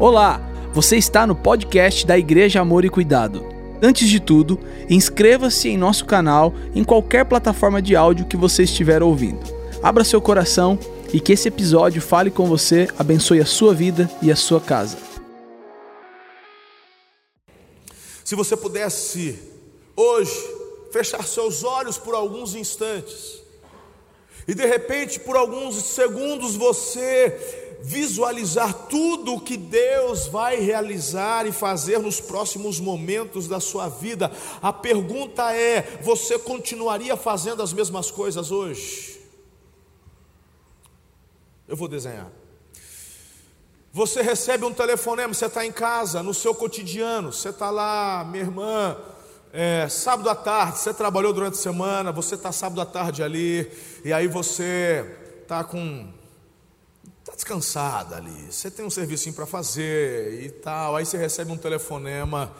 Olá, você está no podcast da Igreja Amor e Cuidado. Antes de tudo, inscreva-se em nosso canal em qualquer plataforma de áudio que você estiver ouvindo. Abra seu coração e que esse episódio fale com você, abençoe a sua vida e a sua casa. Se você pudesse hoje fechar seus olhos por alguns instantes e de repente por alguns segundos você visualizar tudo o que Deus vai realizar e fazer nos próximos momentos da sua vida, a pergunta é: você continuaria fazendo as mesmas coisas hoje? Eu vou desenhar. Você recebe um telefonema, você está em casa, no seu cotidiano, você está lá, minha irmã, é, sábado à tarde, você trabalhou durante a semana, você está sábado à tarde ali, e aí você está com está descansada ali, você tem um serviço para fazer e tal, aí você recebe um telefonema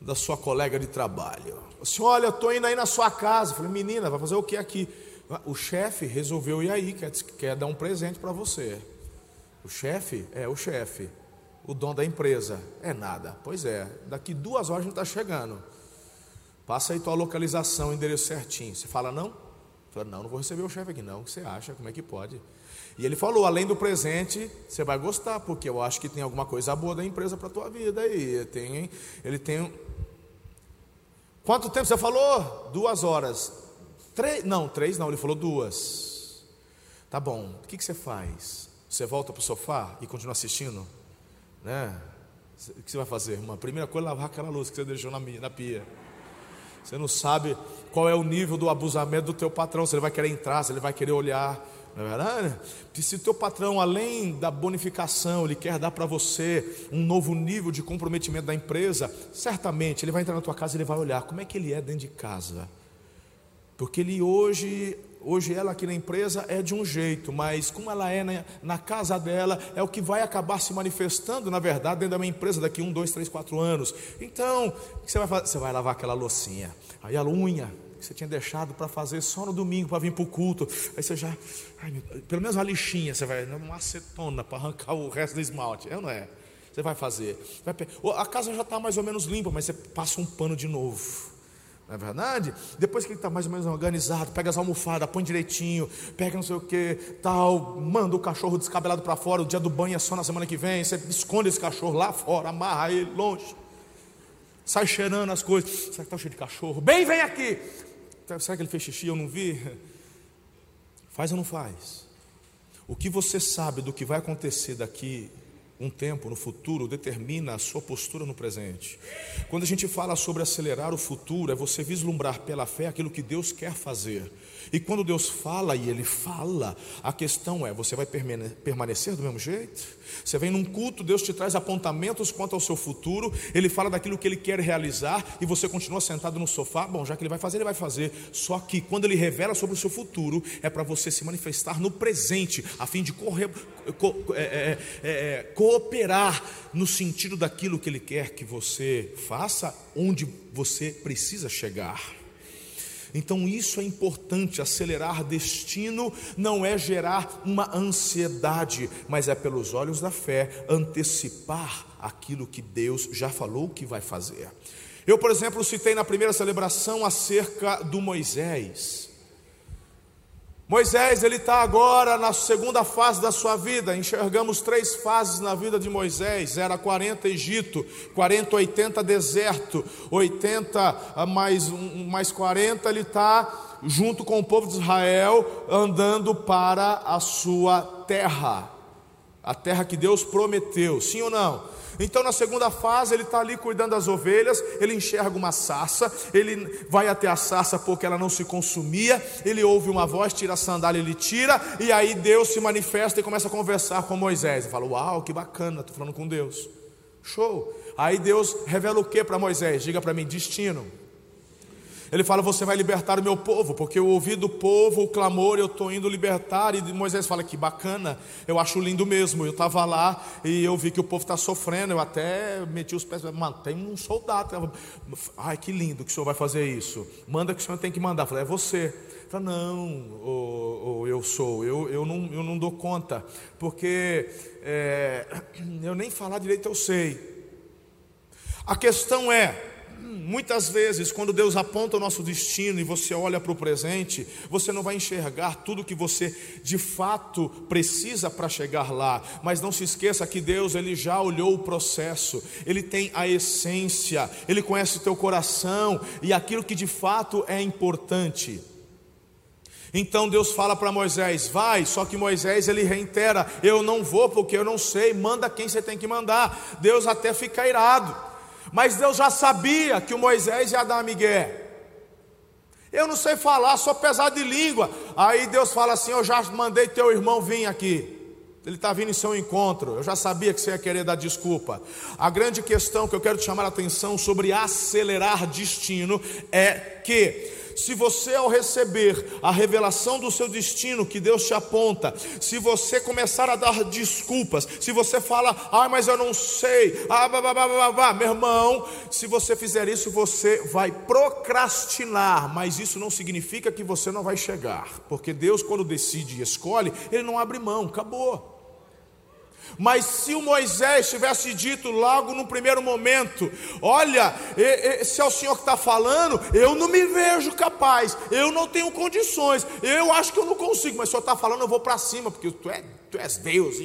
da sua colega de trabalho. Assim, olha, estou indo aí na sua casa. Eu falei, menina, vai fazer o que aqui? O chefe resolveu ir aí, quer, quer dar um presente para você. O chefe? É, o chefe. O dono da empresa. É nada. Pois é, daqui duas horas a gente está chegando. Passa aí tua localização, endereço certinho. Você fala, não? Eu falei, não, não vou receber o chefe aqui não. O que você acha? Como é que pode? E ele falou: além do presente, você vai gostar, porque eu acho que tem alguma coisa boa da empresa para a tua vida aí. Tem, ele tem. Quanto tempo você falou? Duas horas. Três? Não, três não, ele falou duas. Tá bom, o que, que você faz? Você volta para o sofá e continua assistindo? Né? O que você vai fazer? Uma primeira coisa lavar aquela luz que você deixou na, na pia. Você não sabe qual é o nível do abusamento do teu patrão, se ele vai querer entrar, se ele vai querer olhar. Não é verdade? Se o teu patrão, além da bonificação, ele quer dar para você um novo nível de comprometimento da empresa, certamente ele vai entrar na tua casa e ele vai olhar como é que ele é dentro de casa. Porque ele hoje, hoje ela aqui na empresa é de um jeito, mas como ela é na, na casa dela, é o que vai acabar se manifestando, na verdade, dentro da minha empresa daqui um, dois, três, quatro anos. Então, o que você vai fazer? Você vai lavar aquela loucinha, aí a unha, que você tinha deixado para fazer só no domingo para vir para o culto. Aí você já, ai, pelo menos uma lixinha, você vai, uma acetona para arrancar o resto do esmalte. É ou não é? Você vai fazer. Vai, a casa já está mais ou menos limpa, mas você passa um pano de novo. Não é verdade? Depois que ele está mais ou menos organizado, pega as almofadas, põe direitinho, pega não sei o que, tal, manda o cachorro descabelado para fora, o dia do banho é só na semana que vem, você esconde esse cachorro lá fora, amarra ele longe, sai cheirando as coisas, será que está cheio de cachorro? Bem, vem aqui, Será que ele fez xixi? Eu não vi. Faz ou não faz? O que você sabe do que vai acontecer daqui um tempo, no futuro, determina a sua postura no presente. Quando a gente fala sobre acelerar o futuro, é você vislumbrar pela fé aquilo que Deus quer fazer. E quando Deus fala e Ele fala, a questão é: você vai permanecer do mesmo jeito? Você vem num culto, Deus te traz apontamentos quanto ao seu futuro, Ele fala daquilo que Ele quer realizar e você continua sentado no sofá. Bom, já que Ele vai fazer, Ele vai fazer. Só que quando Ele revela sobre o seu futuro, é para você se manifestar no presente, a fim de correr, co, é, é, é, é, cooperar no sentido daquilo que Ele quer que você faça, onde você precisa chegar. Então isso é importante, acelerar destino não é gerar uma ansiedade, mas é pelos olhos da fé antecipar aquilo que Deus já falou que vai fazer. Eu, por exemplo, citei na primeira celebração acerca do Moisés. Moisés, ele está agora na segunda fase da sua vida. Enxergamos três fases na vida de Moisés: era 40 Egito, 40, 80 deserto, 80 ah, mais, mais 40, ele está junto com o povo de Israel andando para a sua terra, a terra que Deus prometeu, sim ou não? Então, na segunda fase, ele está ali cuidando das ovelhas, ele enxerga uma sarça, ele vai até a sarça porque ela não se consumia, ele ouve uma voz, tira a sandália, ele tira, e aí Deus se manifesta e começa a conversar com Moisés. Ele fala: Uau, que bacana, estou falando com Deus. Show. Aí Deus revela o que para Moisés? Diga para mim: destino. Ele fala: Você vai libertar o meu povo, porque eu ouvi do povo o clamor, eu estou indo libertar. E Moisés fala: Que bacana, eu acho lindo mesmo. Eu estava lá e eu vi que o povo está sofrendo. Eu até meti os pés, mano, tem um soldado. Ai, que lindo que o senhor vai fazer isso. Manda que o senhor tem que mandar. Eu falei: É você. Fala, não, ou, ou eu sou, eu, eu, não, eu não dou conta, porque é, eu nem falar direito eu sei. A questão é, muitas vezes, quando Deus aponta o nosso destino e você olha para o presente, você não vai enxergar tudo que você de fato precisa para chegar lá. Mas não se esqueça que Deus ele já olhou o processo, ele tem a essência, ele conhece o teu coração e aquilo que de fato é importante. Então Deus fala para Moisés: vai, só que Moisés ele reitera: eu não vou porque eu não sei, manda quem você tem que mandar. Deus até fica irado. Mas Deus já sabia que o Moisés ia dar migué. Eu não sei falar, sou pesado de língua. Aí Deus fala assim: Eu já mandei teu irmão vir aqui. Ele está vindo em seu encontro. Eu já sabia que você ia querer dar desculpa. A grande questão que eu quero te chamar a atenção sobre acelerar destino é que se você, ao receber a revelação do seu destino que Deus te aponta, se você começar a dar desculpas, se você fala, ah, mas eu não sei, ah, blá, blá, blá, blá, blá, meu irmão, se você fizer isso, você vai procrastinar, mas isso não significa que você não vai chegar, porque Deus, quando decide e escolhe, Ele não abre mão, acabou. Mas se o Moisés tivesse dito logo no primeiro momento: Olha, se é o Senhor que está falando, eu não me vejo capaz, eu não tenho condições, eu acho que eu não consigo, mas o Senhor está falando, eu vou para cima, porque tu, é, tu és Deus.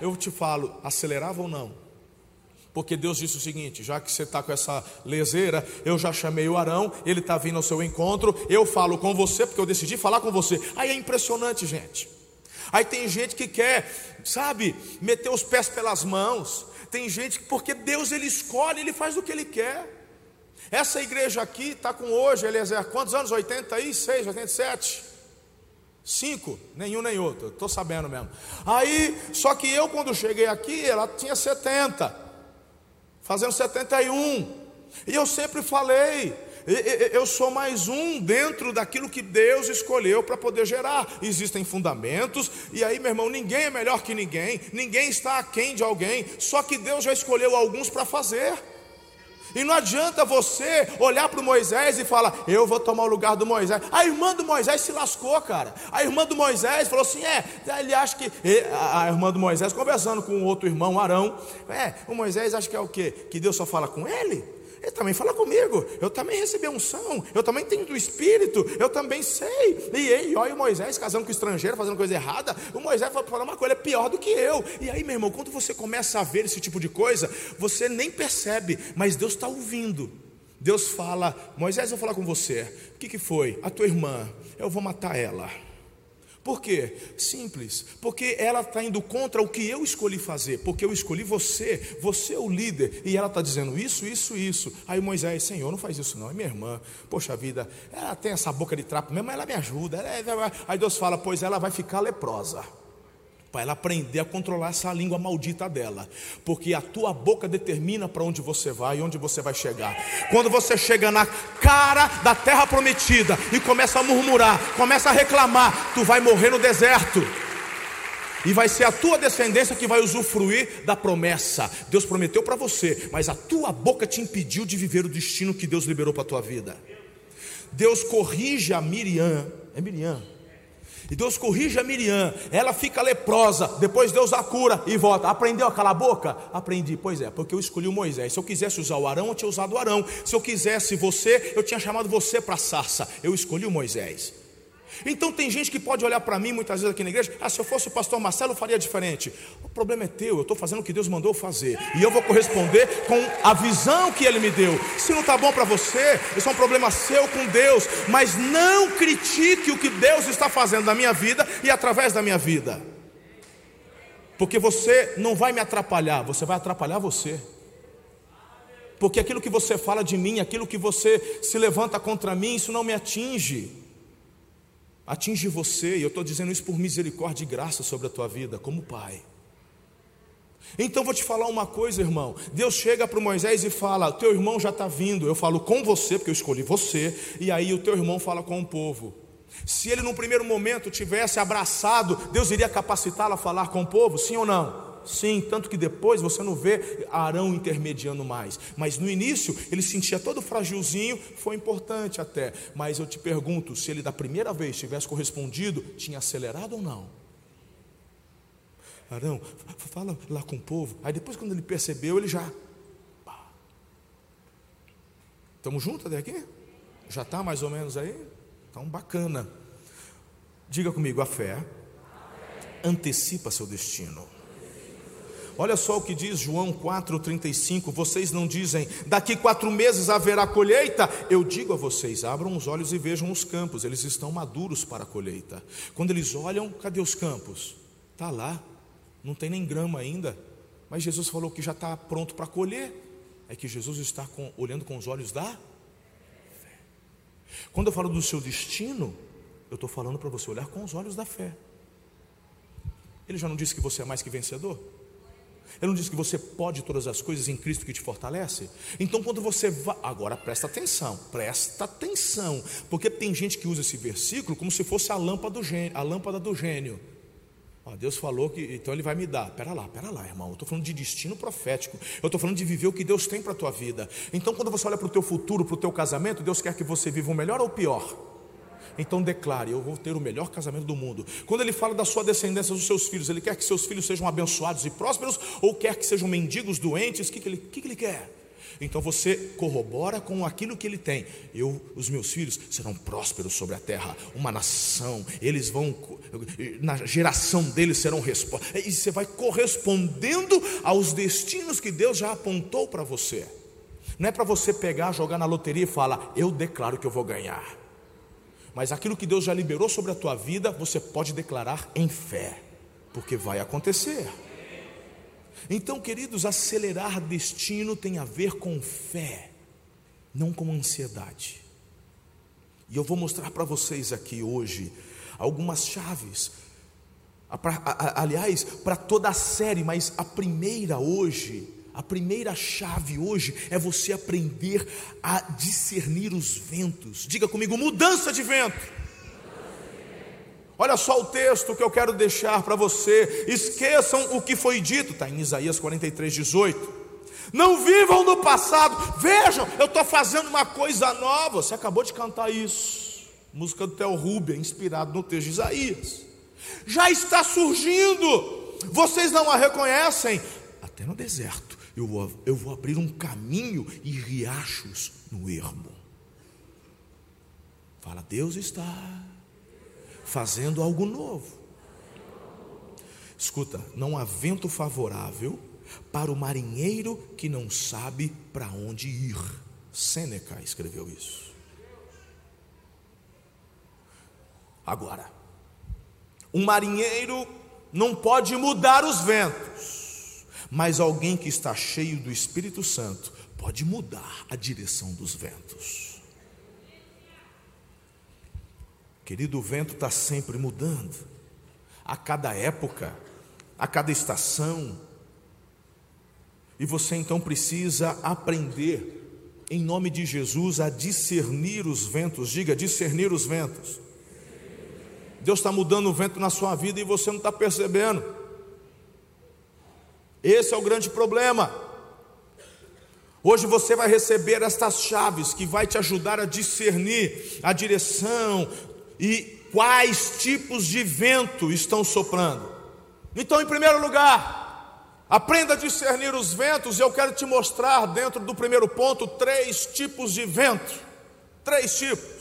Eu te falo: acelerava ou não? Porque Deus disse o seguinte: já que você está com essa leseira, eu já chamei o Arão, ele está vindo ao seu encontro, eu falo com você, porque eu decidi falar com você. Aí é impressionante, gente. Aí tem gente que quer, sabe, meter os pés pelas mãos. Tem gente que, porque Deus ele escolhe, ele faz o que ele quer. Essa igreja aqui está com hoje, Eliezer, quantos anos? 86, 87? Cinco, nenhum nem outro, estou sabendo mesmo. Aí, só que eu quando cheguei aqui, ela tinha 70, fazendo 71. E eu sempre falei, eu sou mais um dentro daquilo que Deus escolheu para poder gerar. Existem fundamentos, e aí, meu irmão, ninguém é melhor que ninguém, ninguém está aquém de alguém, só que Deus já escolheu alguns para fazer. E não adianta você olhar para o Moisés e falar, eu vou tomar o lugar do Moisés. A irmã do Moisés se lascou, cara. A irmã do Moisés falou assim: é, ele acha que. A irmã do Moisés, conversando com o outro irmão, Arão, é, o Moisés acha que é o quê? Que Deus só fala com ele? Ele também fala comigo. Eu também recebi unção. Eu também tenho do Espírito. Eu também sei. E aí, olha o Moisés casando com o estrangeiro, fazendo coisa errada. O Moisés fala uma coisa, é pior do que eu. E aí, meu irmão, quando você começa a ver esse tipo de coisa, você nem percebe, mas Deus está ouvindo. Deus fala: Moisés, eu vou falar com você. O que, que foi? A tua irmã. Eu vou matar ela. Por quê? Simples. Porque ela está indo contra o que eu escolhi fazer. Porque eu escolhi você, você é o líder. E ela está dizendo isso, isso, isso. Aí Moisés, Senhor, não faz isso não. É minha irmã. Poxa vida, ela tem essa boca de trapo mesmo, ela me ajuda. É, aí Deus fala, pois ela vai ficar leprosa para ela aprender a controlar essa língua maldita dela, porque a tua boca determina para onde você vai e onde você vai chegar. Quando você chega na cara da terra prometida e começa a murmurar, começa a reclamar, tu vai morrer no deserto. E vai ser a tua descendência que vai usufruir da promessa. Deus prometeu para você, mas a tua boca te impediu de viver o destino que Deus liberou para a tua vida. Deus corrige a Miriam, é Miriam, e Deus corrige a Miriam, ela fica leprosa, depois Deus a cura e volta. Aprendeu a calar a boca? Aprendi, pois é, porque eu escolhi o Moisés. Se eu quisesse usar o Arão, eu tinha usado o Arão. Se eu quisesse você, eu tinha chamado você para a sarça. Eu escolhi o Moisés. Então tem gente que pode olhar para mim muitas vezes aqui na igreja, ah, se eu fosse o pastor Marcelo, eu faria diferente. O problema é teu, eu estou fazendo o que Deus mandou fazer. E eu vou corresponder com a visão que Ele me deu. Se não está bom para você, isso é um problema seu com Deus. Mas não critique o que Deus está fazendo na minha vida e através da minha vida. Porque você não vai me atrapalhar, você vai atrapalhar você. Porque aquilo que você fala de mim, aquilo que você se levanta contra mim, isso não me atinge atinge você, e eu estou dizendo isso por misericórdia e graça sobre a tua vida, como pai. Então vou te falar uma coisa, irmão. Deus chega para Moisés e fala: Teu irmão já está vindo. Eu falo com você, porque eu escolhi você. E aí o teu irmão fala com o povo. Se ele, num primeiro momento, tivesse abraçado, Deus iria capacitá-lo a falar com o povo, sim ou não? Sim, tanto que depois você não vê Arão intermediando mais. Mas no início ele sentia todo frágilzinho, foi importante até. Mas eu te pergunto, se ele da primeira vez tivesse correspondido, tinha acelerado ou não? Arão, fala lá com o povo. Aí depois, quando ele percebeu, ele já. Estamos juntos até aqui? Já está mais ou menos aí? Então, bacana. Diga comigo, a fé antecipa seu destino. Olha só o que diz João 4,35: vocês não dizem, daqui quatro meses haverá colheita? Eu digo a vocês: abram os olhos e vejam os campos, eles estão maduros para a colheita. Quando eles olham, cadê os campos? Está lá, não tem nem grama ainda, mas Jesus falou que já está pronto para colher. É que Jesus está com, olhando com os olhos da fé. Quando eu falo do seu destino, eu estou falando para você olhar com os olhos da fé. Ele já não disse que você é mais que vencedor? Ele não disse que você pode todas as coisas em Cristo que te fortalece? Então, quando você vai. Agora presta atenção, presta atenção, porque tem gente que usa esse versículo como se fosse a lâmpada do gênio. A lâmpada do gênio. Ó, Deus falou que então Ele vai me dar. Pera lá, pera lá, irmão. Eu estou falando de destino profético. Eu estou falando de viver o que Deus tem para a tua vida. Então, quando você olha para o teu futuro, para o teu casamento, Deus quer que você viva o melhor ou o pior? Então declare: Eu vou ter o melhor casamento do mundo. Quando ele fala da sua descendência, dos seus filhos, ele quer que seus filhos sejam abençoados e prósperos ou quer que sejam mendigos, doentes? O que, que, ele, que, que ele quer? Então você corrobora com aquilo que ele tem. Eu, os meus filhos serão prósperos sobre a terra, uma nação. Eles vão, na geração deles serão. E você vai correspondendo aos destinos que Deus já apontou para você. Não é para você pegar, jogar na loteria e falar, eu declaro que eu vou ganhar. Mas aquilo que Deus já liberou sobre a tua vida, você pode declarar em fé, porque vai acontecer. Então, queridos, acelerar destino tem a ver com fé, não com ansiedade. E eu vou mostrar para vocês aqui hoje algumas chaves. Aliás, para toda a série, mas a primeira hoje a primeira chave hoje é você aprender a discernir os ventos. Diga comigo, mudança de vento. Olha só o texto que eu quero deixar para você. Esqueçam o que foi dito, está em Isaías 43, 18. Não vivam no passado. Vejam, eu estou fazendo uma coisa nova. Você acabou de cantar isso. Música do Theo Rubia, inspirado no texto de Isaías. Já está surgindo. Vocês não a reconhecem? Até no deserto eu vou, eu vou abrir um caminho e riachos no ermo. Fala, Deus está fazendo algo novo. Escuta, não há vento favorável para o marinheiro que não sabe para onde ir. Sêneca escreveu isso. Agora, um marinheiro não pode mudar os ventos mas alguém que está cheio do Espírito Santo pode mudar a direção dos ventos. Querido, o vento está sempre mudando, a cada época, a cada estação, e você então precisa aprender, em nome de Jesus, a discernir os ventos. Diga, discernir os ventos. Deus está mudando o vento na sua vida e você não está percebendo. Esse é o grande problema. Hoje você vai receber estas chaves que vai te ajudar a discernir a direção e quais tipos de vento estão soprando. Então, em primeiro lugar, aprenda a discernir os ventos, e eu quero te mostrar dentro do primeiro ponto três tipos de vento. Três tipos.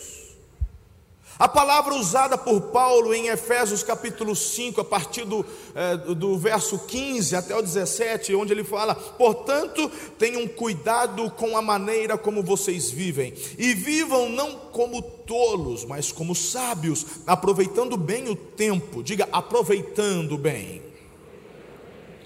A palavra usada por Paulo em Efésios capítulo 5, a partir do, é, do verso 15 até o 17, onde ele fala: Portanto, tenham cuidado com a maneira como vocês vivem, e vivam não como tolos, mas como sábios, aproveitando bem o tempo. Diga, aproveitando bem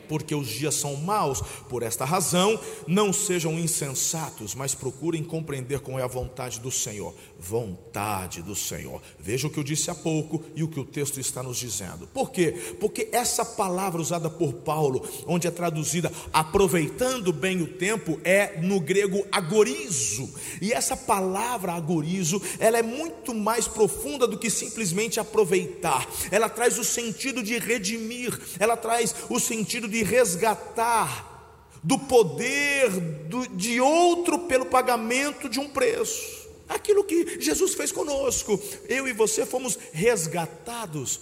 porque os dias são maus. Por esta razão, não sejam insensatos, mas procurem compreender qual é a vontade do Senhor. Vontade do Senhor. Veja o que eu disse há pouco e o que o texto está nos dizendo. Por quê? Porque essa palavra usada por Paulo, onde é traduzida aproveitando bem o tempo, é no grego agorizo. E essa palavra agorizo, ela é muito mais profunda do que simplesmente aproveitar. Ela traz o sentido de redimir, ela traz o sentido de lhe resgatar do poder do, de outro pelo pagamento de um preço. Aquilo que Jesus fez conosco. Eu e você fomos resgatados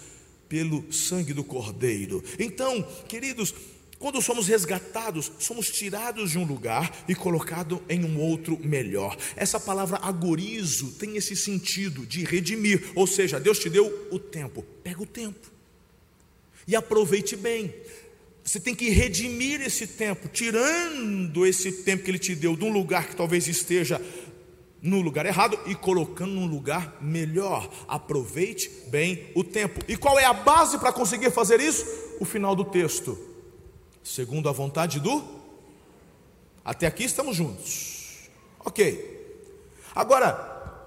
pelo sangue do Cordeiro. Então, queridos, quando somos resgatados, somos tirados de um lugar e colocados em um outro melhor. Essa palavra agorizo tem esse sentido de redimir, ou seja, Deus te deu o tempo, pega o tempo e aproveite bem. Você tem que redimir esse tempo, tirando esse tempo que Ele te deu de um lugar que talvez esteja no lugar errado e colocando num lugar melhor. Aproveite bem o tempo. E qual é a base para conseguir fazer isso? O final do texto. Segundo a vontade do. Até aqui estamos juntos. Ok. Agora,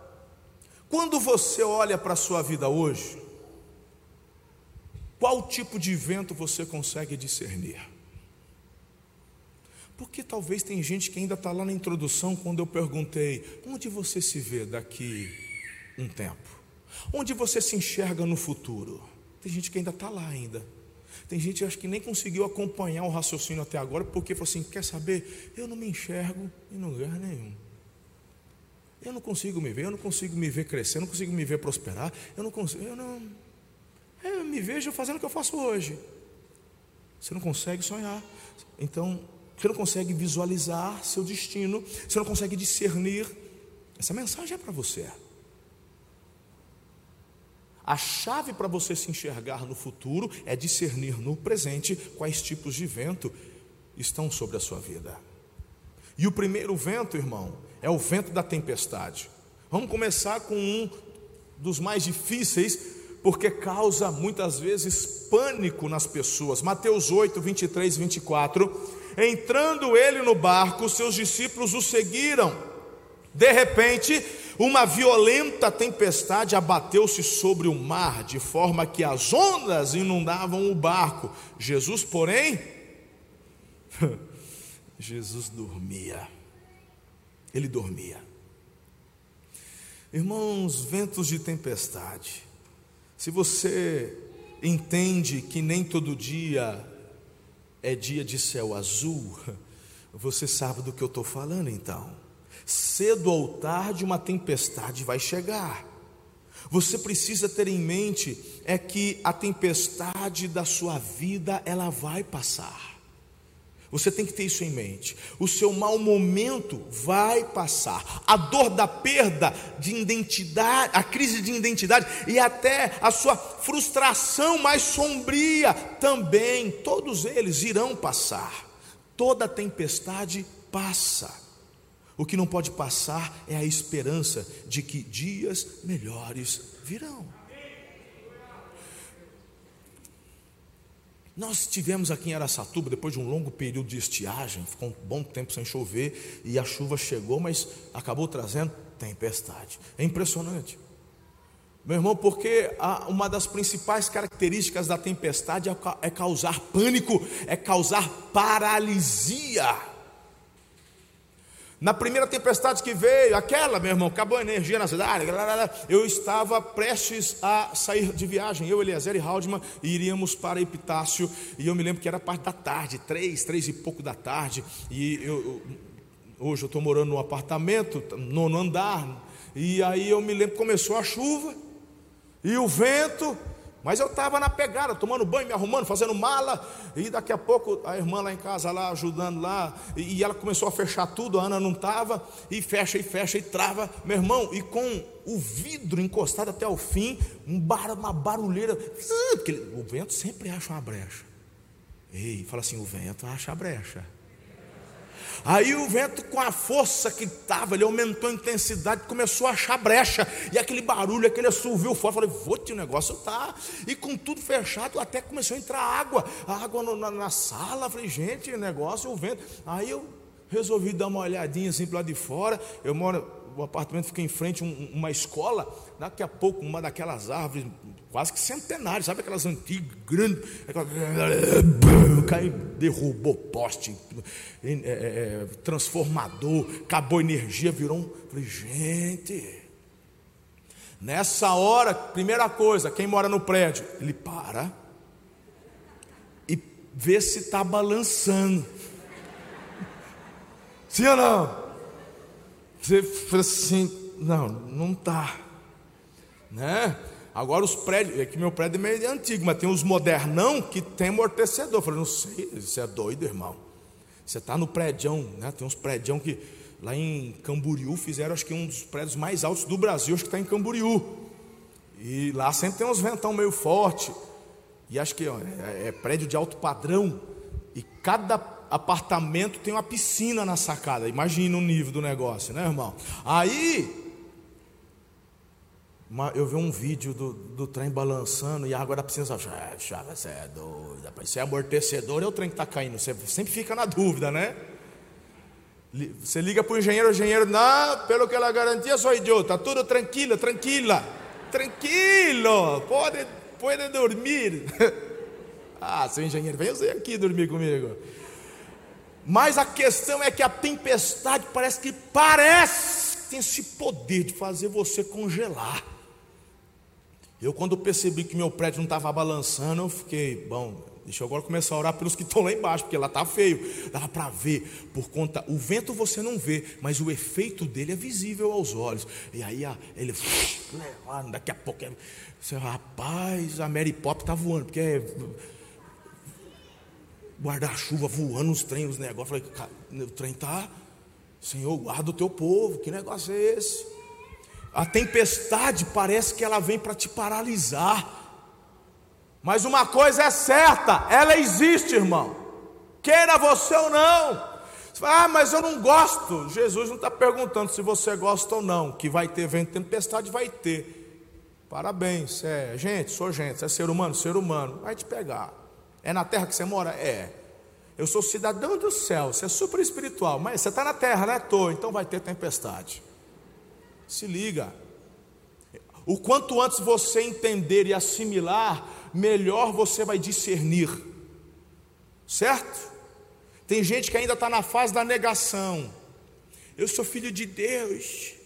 quando você olha para a sua vida hoje, qual tipo de vento você consegue discernir? Porque talvez tem gente que ainda está lá na introdução quando eu perguntei: onde você se vê daqui um tempo? Onde você se enxerga no futuro? Tem gente que ainda está lá ainda. Tem gente acho que nem conseguiu acompanhar o raciocínio até agora, porque falou assim: quer saber? Eu não me enxergo em lugar nenhum. Eu não consigo me ver, eu não consigo me ver crescer, eu não consigo me ver prosperar, eu não consigo, eu não. Eu me vejo fazendo o que eu faço hoje. Você não consegue sonhar. Então, você não consegue visualizar seu destino, você não consegue discernir. Essa mensagem é para você. A chave para você se enxergar no futuro é discernir no presente quais tipos de vento estão sobre a sua vida. E o primeiro vento, irmão, é o vento da tempestade. Vamos começar com um dos mais difíceis porque causa muitas vezes pânico nas pessoas. Mateus 8, 23 e 24. Entrando ele no barco, seus discípulos o seguiram. De repente, uma violenta tempestade abateu-se sobre o mar, de forma que as ondas inundavam o barco. Jesus, porém, Jesus dormia. Ele dormia. Irmãos, ventos de tempestade se você entende que nem todo dia é dia de céu azul, você sabe do que eu estou falando então. Cedo ou tarde uma tempestade vai chegar. Você precisa ter em mente é que a tempestade da sua vida ela vai passar. Você tem que ter isso em mente. O seu mau momento vai passar. A dor da perda de identidade, a crise de identidade e até a sua frustração mais sombria também, todos eles irão passar. Toda tempestade passa. O que não pode passar é a esperança de que dias melhores virão. Nós tivemos aqui em Aracatuba, depois de um longo período de estiagem, ficou um bom tempo sem chover, e a chuva chegou, mas acabou trazendo tempestade. É impressionante. Meu irmão, porque uma das principais características da tempestade é, é causar pânico, é causar paralisia. Na primeira tempestade que veio, aquela, meu irmão, acabou a energia na cidade, eu estava prestes a sair de viagem, eu, Eliezer e Haldman, iríamos para Epitácio, e eu me lembro que era parte da tarde, três, três e pouco da tarde, e eu, hoje eu estou morando num apartamento, nono andar, e aí eu me lembro que começou a chuva, e o vento, mas eu estava na pegada, tomando banho, me arrumando, fazendo mala, e daqui a pouco a irmã lá em casa, lá ajudando lá, e, e ela começou a fechar tudo, a Ana não estava, e fecha e fecha e trava, meu irmão, e com o vidro encostado até o fim, um bar, uma barulheira, porque o vento sempre acha uma brecha. Ei, fala assim: o vento acha a brecha. Aí o vento, com a força que estava, ele aumentou a intensidade, começou a achar brecha, e aquele barulho, aquele assovio fora. Falei, vou o negócio tá. E com tudo fechado, até começou a entrar água, água no, na, na, sala. Falei, gente, negócio, o vento. Aí eu resolvi dar uma olhadinha assim para lá de fora. Eu moro, o apartamento fica em frente a um, uma escola. Daqui a pouco, uma daquelas árvores quase que centenárias, sabe aquelas antigas, grandes, caiu, derrubou poste, é, é, é, transformador, acabou energia, virou um. Falei, gente, nessa hora, primeira coisa, quem mora no prédio, ele para e ver se está balançando. Sim ou não? Você fala assim, não, não está. Né? Agora os prédios, é que meu prédio é meio antigo, mas tem os modernão que tem amortecedor. Eu falei, não sei, você é doido, irmão. Você está no prédio, né? Tem uns prédios que lá em Camboriú fizeram, acho que um dos prédios mais altos do Brasil, acho que está em Camboriú. E lá sempre tem uns ventão meio forte. E acho que ó, é, é prédio de alto padrão. E cada apartamento tem uma piscina na sacada. Imagina o nível do negócio, né, irmão? Aí eu vi um vídeo do, do trem balançando e a água da piscina você é doido, rapaz, é amortecedor, é o trem que está caindo, você sempre fica na dúvida, né? Você liga para o engenheiro, o engenheiro, não, pelo que ela garantia, sou idiota, tudo tranquilo, tranquila, tranquilo, pode, pode dormir. ah, seu engenheiro, vem você aqui dormir comigo. Mas a questão é que a tempestade parece que parece tem esse poder de fazer você congelar. Eu, quando percebi que meu prédio não estava balançando, eu fiquei, bom, deixa eu agora começar a orar pelos que estão lá embaixo, porque lá está feio. Dava para ver, por conta, o vento você não vê, mas o efeito dele é visível aos olhos. E aí ele, daqui a pouco, você, rapaz, a Mary Pop está voando, porque é guarda-chuva voando nos trens, os negócios. Falei, o trem está, Senhor, guarda o teu povo, que negócio é esse? A tempestade parece que ela vem para te paralisar. Mas uma coisa é certa, ela existe, irmão. Queira você ou não. Você fala, ah, mas eu não gosto. Jesus não está perguntando se você gosta ou não. Que vai ter vento, tempestade, vai ter. Parabéns, é gente, sou gente, é ser humano, ser humano, vai te pegar. É na terra que você mora? É. Eu sou cidadão do céu, você é super espiritual, mas você está na terra, né? Estou, então vai ter tempestade. Se liga. O quanto antes você entender e assimilar, melhor você vai discernir. Certo? Tem gente que ainda está na fase da negação. Eu sou filho de Deus.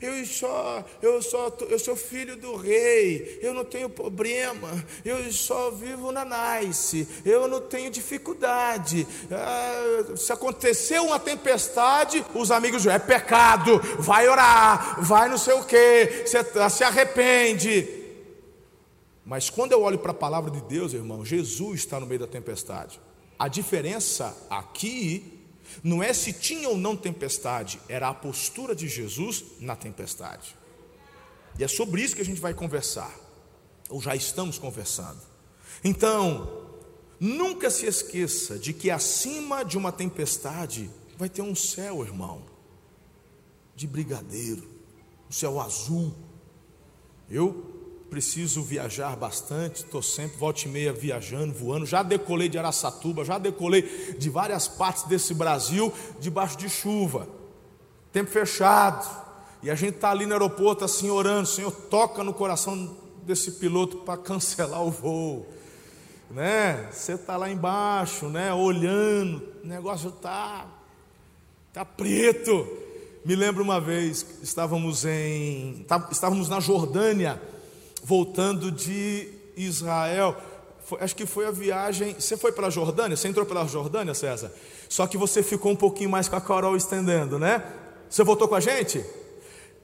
Eu só, eu só, eu sou filho do rei. Eu não tenho problema. Eu só vivo na nice. Eu não tenho dificuldade. Ah, se aconteceu uma tempestade, os amigos é pecado. Vai orar, vai não sei o que. Se, se arrepende. Mas quando eu olho para a palavra de Deus, irmão, Jesus está no meio da tempestade. A diferença aqui não é se tinha ou não tempestade, era a postura de Jesus na tempestade. E é sobre isso que a gente vai conversar, ou já estamos conversando. Então, nunca se esqueça de que acima de uma tempestade vai ter um céu, irmão, de brigadeiro, um céu azul. Eu preciso viajar bastante, estou sempre, volta e meia, viajando, voando. Já decolei de Araçatuba, já decolei de várias partes desse Brasil debaixo de chuva, tempo fechado. E a gente está ali no aeroporto assim orando, Senhor, toca no coração desse piloto para cancelar o voo. Né? Você está lá embaixo, né? Olhando, o negócio está tá preto. Me lembro uma vez, estávamos em, tá, estávamos na Jordânia voltando de Israel. Foi, acho que foi a viagem. Você foi pela Jordânia? Você entrou pela Jordânia, César? Só que você ficou um pouquinho mais com a Carol estendendo, né? Você voltou com a gente?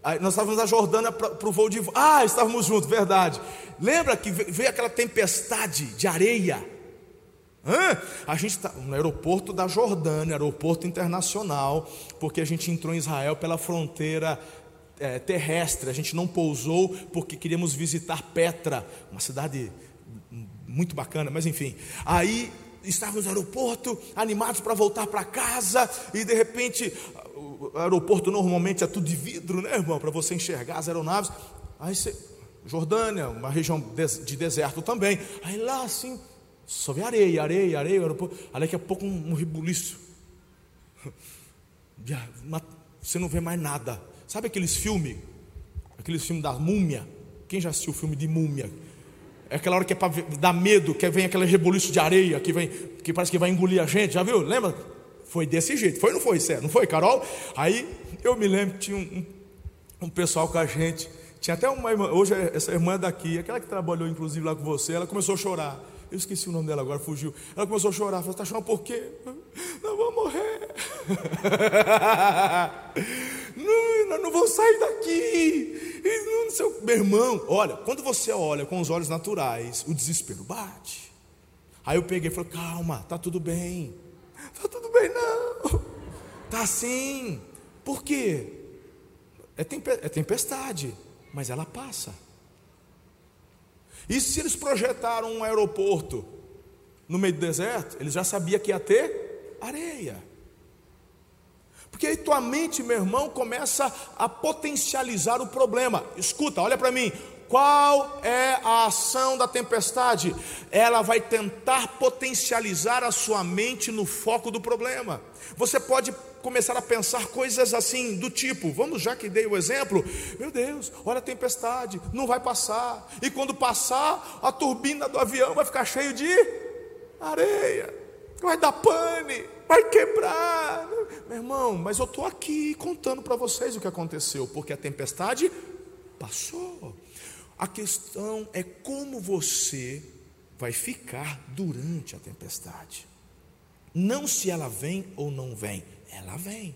Aí nós estávamos na Jordânia para o voo de. Ah, estávamos juntos, verdade. Lembra que veio aquela tempestade de areia? Hã? A gente está no aeroporto da Jordânia, aeroporto internacional, porque a gente entrou em Israel pela fronteira é, terrestre, a gente não pousou porque queríamos visitar Petra, uma cidade muito bacana, mas enfim. Aí estávamos no aeroporto, animados para voltar para casa, e de repente, o aeroporto normalmente é tudo de vidro, né, irmão, para você enxergar as aeronaves. Aí você, Jordânia, uma região de deserto também. Aí lá assim, só vê areia, areia, areia, aeroporto. Aí daqui a pouco um, um rebuliço. Você não vê mais nada. Sabe aqueles filmes? Aqueles filmes da múmia? Quem já assistiu o filme de múmia? É aquela hora que é para dar medo, que vem aquele reboliço de areia, que vem, que parece que vai engolir a gente, já viu? Lembra? Foi desse jeito, foi ou não foi, Cé? Não foi, Carol? Aí eu me lembro que tinha um, um, pessoal com a gente, tinha até uma irmã, hoje essa irmã daqui, aquela que trabalhou inclusive lá com você, ela começou a chorar. Eu esqueci o nome dela agora, fugiu. Ela começou a chorar. Falou: Está chorando por quê? Não vou morrer. não, não, não vou sair daqui. Não, seu... Meu irmão, olha, quando você olha com os olhos naturais, o desespero bate. Aí eu peguei e falei: Calma, tá tudo bem. Tá tudo bem, não. Tá sim. Por quê? É, é tempestade, mas ela passa. E se eles projetaram um aeroporto no meio do deserto, eles já sabiam que ia ter areia. Porque aí tua mente, meu irmão, começa a potencializar o problema. Escuta, olha para mim. Qual é a ação da tempestade? Ela vai tentar potencializar a sua mente no foco do problema. Você pode começar a pensar coisas assim, do tipo, vamos já que dei o exemplo, meu Deus, olha a tempestade, não vai passar, e quando passar, a turbina do avião vai ficar cheio de areia, vai dar pane, vai quebrar. Meu irmão, mas eu estou aqui contando para vocês o que aconteceu, porque a tempestade passou. A questão é como você vai ficar durante a tempestade. Não se ela vem ou não vem, ela vem.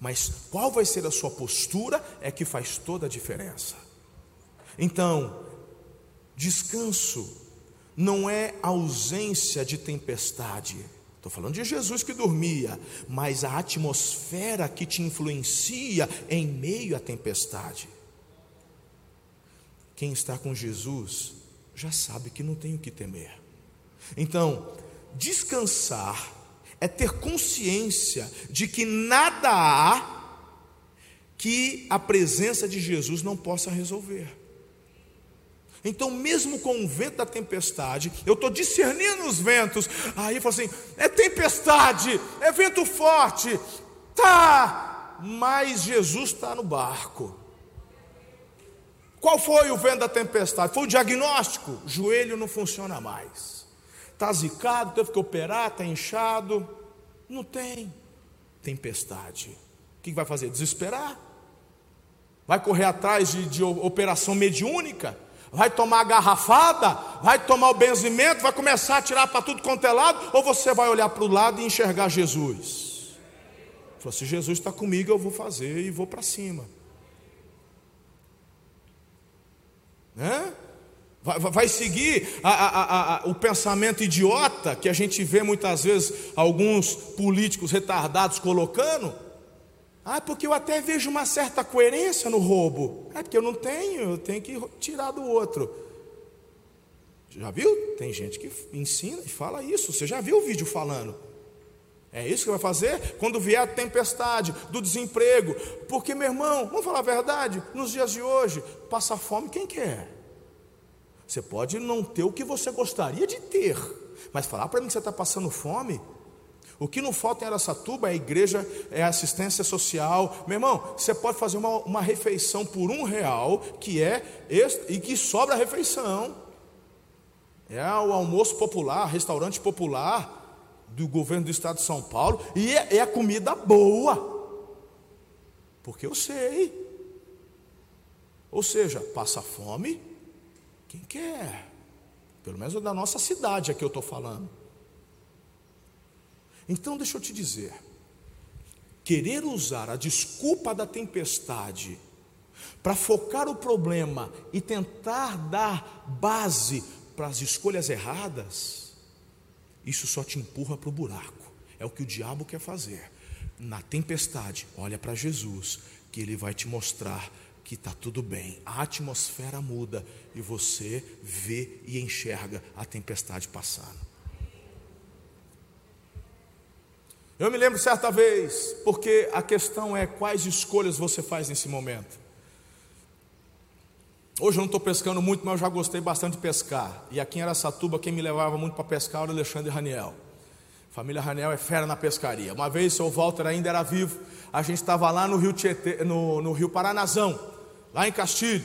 Mas qual vai ser a sua postura é que faz toda a diferença. Então, descanso não é ausência de tempestade. Estou falando de Jesus que dormia, mas a atmosfera que te influencia em meio à tempestade. Quem está com Jesus já sabe que não tem o que temer. Então, descansar é ter consciência de que nada há que a presença de Jesus não possa resolver. Então, mesmo com o vento da tempestade, eu estou discernindo os ventos. Aí eu falo assim: é tempestade, é vento forte, tá, mas Jesus está no barco. Qual foi o vento da tempestade? Foi o diagnóstico: joelho não funciona mais. Está zicado, teve que operar, está inchado. Não tem tempestade. O que vai fazer? Desesperar? Vai correr atrás de, de operação mediúnica? Vai tomar a garrafada? Vai tomar o benzimento? Vai começar a tirar para tudo quanto é lado? Ou você vai olhar para o lado e enxergar Jesus? Falou, se Jesus está comigo, eu vou fazer e vou para cima. Né? Vai, vai seguir a, a, a, o pensamento idiota que a gente vê muitas vezes alguns políticos retardados colocando? Ah, porque eu até vejo uma certa coerência no roubo. É porque eu não tenho, eu tenho que tirar do outro. Já viu? Tem gente que ensina e fala isso. Você já viu o vídeo falando? É isso que vai fazer quando vier a tempestade do desemprego. Porque, meu irmão, vamos falar a verdade, nos dias de hoje, passar fome quem quer? Você pode não ter o que você gostaria de ter, mas falar para mim que você está passando fome. O que não falta em Aracatuba é a igreja, é assistência social. Meu irmão, você pode fazer uma, uma refeição por um real, que é e que sobra a refeição. É o almoço popular, restaurante popular do governo do estado de São Paulo, e é, é a comida boa. Porque eu sei. Ou seja, passa fome, quem quer? Pelo menos da nossa cidade é que eu estou falando. Então, deixa eu te dizer: querer usar a desculpa da tempestade para focar o problema e tentar dar base para as escolhas erradas, isso só te empurra para o buraco. É o que o diabo quer fazer. Na tempestade, olha para Jesus, que ele vai te mostrar que está tudo bem, a atmosfera muda e você vê e enxerga a tempestade passando. Eu me lembro certa vez, porque a questão é quais escolhas você faz nesse momento. Hoje eu não estou pescando muito, mas eu já gostei bastante de pescar. E aqui em Aracatuba, quem me levava muito para pescar era o Alexandre Raniel. Família Raniel é fera na pescaria. Uma vez, o seu Walter ainda era vivo, a gente estava lá no Rio, Tietê, no, no Rio Paranazão lá em Castilho,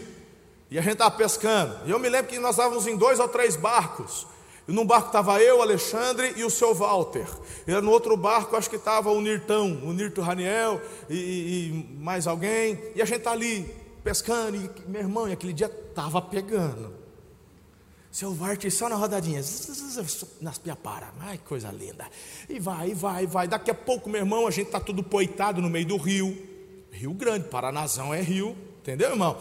e a gente estava pescando. E eu me lembro que nós estávamos em dois ou três barcos. Num barco estava eu, Alexandre e o seu Walter. E no outro barco acho que estava o Nirtão, o Nirto Raniel e, e, mais alguém. E a gente está ali pescando. E meu irmão, e aquele dia estava pegando. Seu Varte só na rodadinha, nas piaparas, ai coisa linda. E vai, e vai, e vai. Daqui a pouco, meu irmão, a gente está tudo poitado no meio do rio. Rio Grande, Paranazão é rio, entendeu, irmão?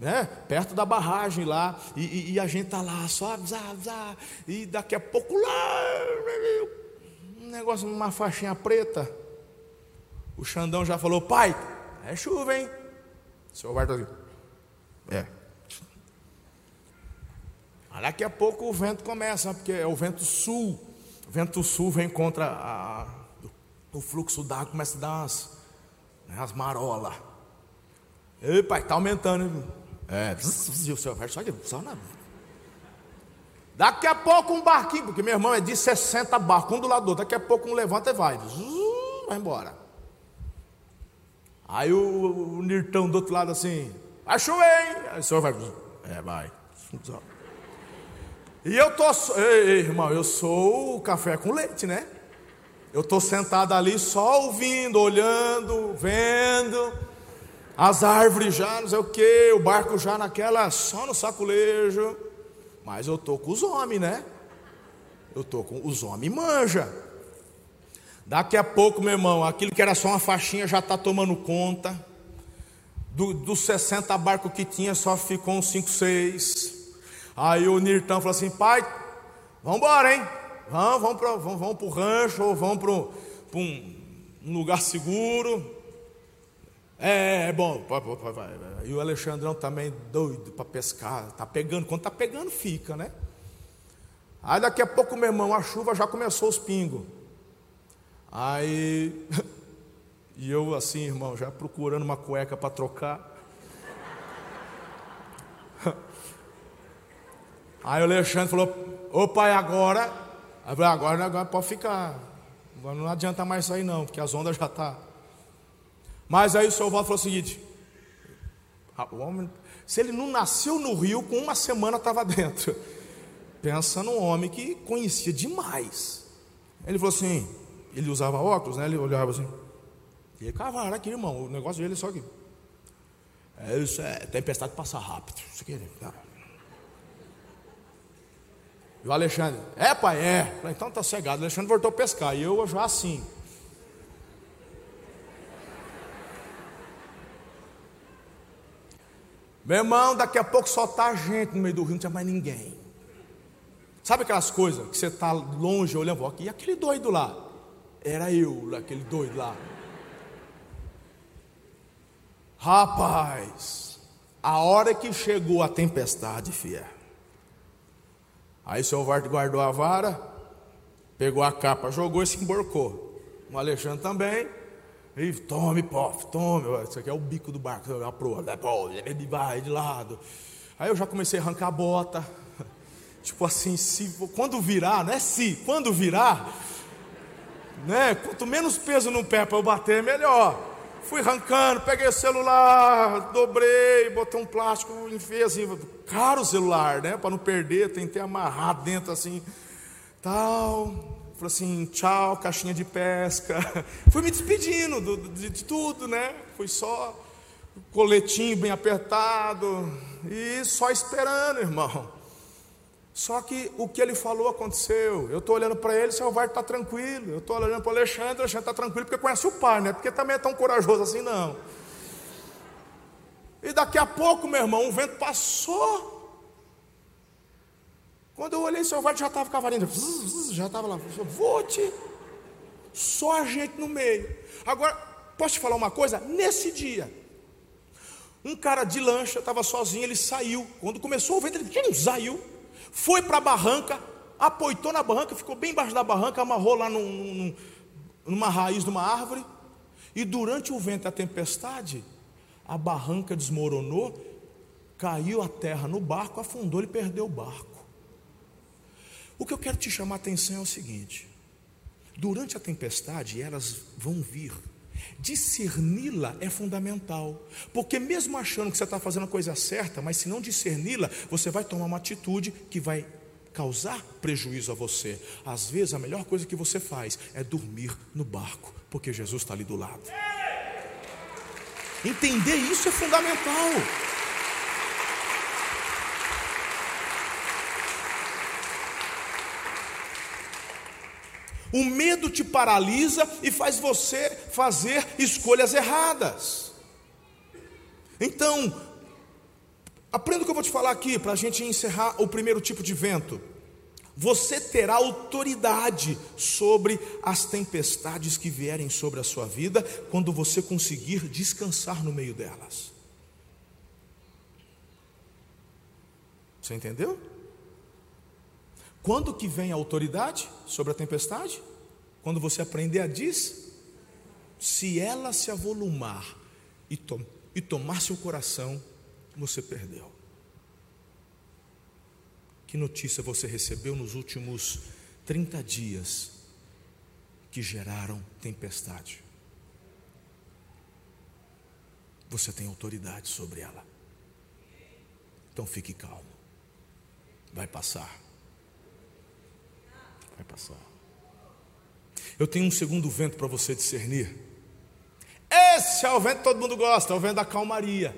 Né? Perto da barragem lá, e, e, e a gente está lá, só, zá, zá, e daqui a pouco lá, um negócio, uma faixinha preta. O Xandão já falou, pai, é chuva, hein? O senhor vai estar É. Daqui a pouco o vento começa, porque é o vento sul. O vento sul vem contra a, o fluxo d'água, começa a dar umas, né, as marolas. Ei, pai, está aumentando. Hein? É, o senhor vai só, só na. Daqui a pouco um barquinho, porque meu irmão é de 60 barcos, um do lado do outro. Daqui a pouco um levanta e vai. Vai embora. Aí o, o Nirtão do outro lado assim, achou, hein? Aí o senhor vai. É, vai. E eu tô, ei, irmão, eu sou o café com leite, né? Eu tô sentado ali só ouvindo, olhando, vendo as árvores já, não sei o que, o barco já naquela, só no saculejo. Mas eu tô com os homens, né? Eu tô com os homens manja. Daqui a pouco, meu irmão, aquilo que era só uma faixinha já está tomando conta. Do, dos 60 barcos que tinha, só ficou uns 5, 6. Aí o Nirtão falou assim: pai, vamos embora, hein? Vamos, vamos para vamos, o rancho, ou vamos para um, um lugar seguro. É, é bom. E o Alexandrão também doido para pescar. Tá pegando. Quando tá pegando, fica, né? Aí daqui a pouco, meu irmão, a chuva já começou os pingos. Aí. E eu assim, irmão, já procurando uma cueca para trocar. Aí o Alexandre falou: Ô pai, agora. Aí eu falei: agora, agora pode ficar. Agora não adianta mais sair, não, porque as ondas já estão. Tá. Mas aí o seu Valdo falou o seguinte: ah, o homem, se ele não nasceu no Rio, com uma semana estava dentro. Pensa num homem que conhecia demais. Ele falou assim: ele usava óculos, né? Ele olhava assim. E cavalo aqui, irmão. O negócio dele é só que. É, isso é tempestade passa rápido. Isso aqui, tá. E o Alexandre, é pai, é. Então tá cegado. O Alexandre voltou a pescar. E eu já assim. Meu irmão, daqui a pouco só tá gente no meio do rio, não tinha mais ninguém. Sabe aquelas coisas que você está longe olhando, aqui, e aquele doido lá? Era eu, aquele doido lá. Rapaz, a hora que chegou a tempestade, fiel. Aí o Varte guardou a vara, pegou a capa, jogou e se emborcou. O Alexandre também. E tome, pof, tome. Isso aqui é o bico do barco, a proa. Ele vai de lado. Aí eu já comecei a arrancar a bota. Tipo assim, se, quando virar, não é se, quando virar, né? Quanto menos peso no pé para eu bater, melhor. Fui arrancando, peguei o celular, dobrei, botei um plástico, enfiei assim, caro o celular, né? Para não perder, tentei amarrar dentro assim, tal. Falei assim, tchau, caixinha de pesca. Fui me despedindo do, de, de tudo, né? Fui só coletinho bem apertado e só esperando, irmão. Só que o que ele falou aconteceu. Eu estou olhando para ele, seu vai está tranquilo. Eu estou olhando para o Alexandre, o Alexandre está tranquilo porque conhece o pai, né? Porque também é tão corajoso assim, não. E daqui a pouco, meu irmão, o vento passou. Quando eu olhei, seu vai já estava cavalinho, já estava lá. Vou-te. Só a gente no meio. Agora, posso te falar uma coisa? Nesse dia, um cara de lancha estava sozinho, ele saiu. Quando começou o vento, ele saiu foi para a barranca, apoitou na barranca, ficou bem embaixo da barranca, amarrou lá num, num, numa raiz de uma árvore, e durante o vento e a tempestade, a barranca desmoronou, caiu a terra no barco, afundou e perdeu o barco. O que eu quero te chamar a atenção é o seguinte: durante a tempestade, elas vão vir Discerni-la é fundamental, porque mesmo achando que você está fazendo a coisa certa, mas se não discerni-la, você vai tomar uma atitude que vai causar prejuízo a você. Às vezes, a melhor coisa que você faz é dormir no barco, porque Jesus está ali do lado. Entender isso é fundamental. O medo te paralisa e faz você fazer escolhas erradas. Então, aprenda o que eu vou te falar aqui para a gente encerrar o primeiro tipo de vento. Você terá autoridade sobre as tempestades que vierem sobre a sua vida quando você conseguir descansar no meio delas. Você entendeu? Quando que vem a autoridade sobre a tempestade? Quando você aprender a diz, se ela se avolumar e, to e tomar seu coração, você perdeu. Que notícia você recebeu nos últimos 30 dias que geraram tempestade? Você tem autoridade sobre ela. Então fique calmo. Vai passar vai passar. Eu tenho um segundo vento para você discernir. Esse é o vento que todo mundo gosta, é o vento da calmaria.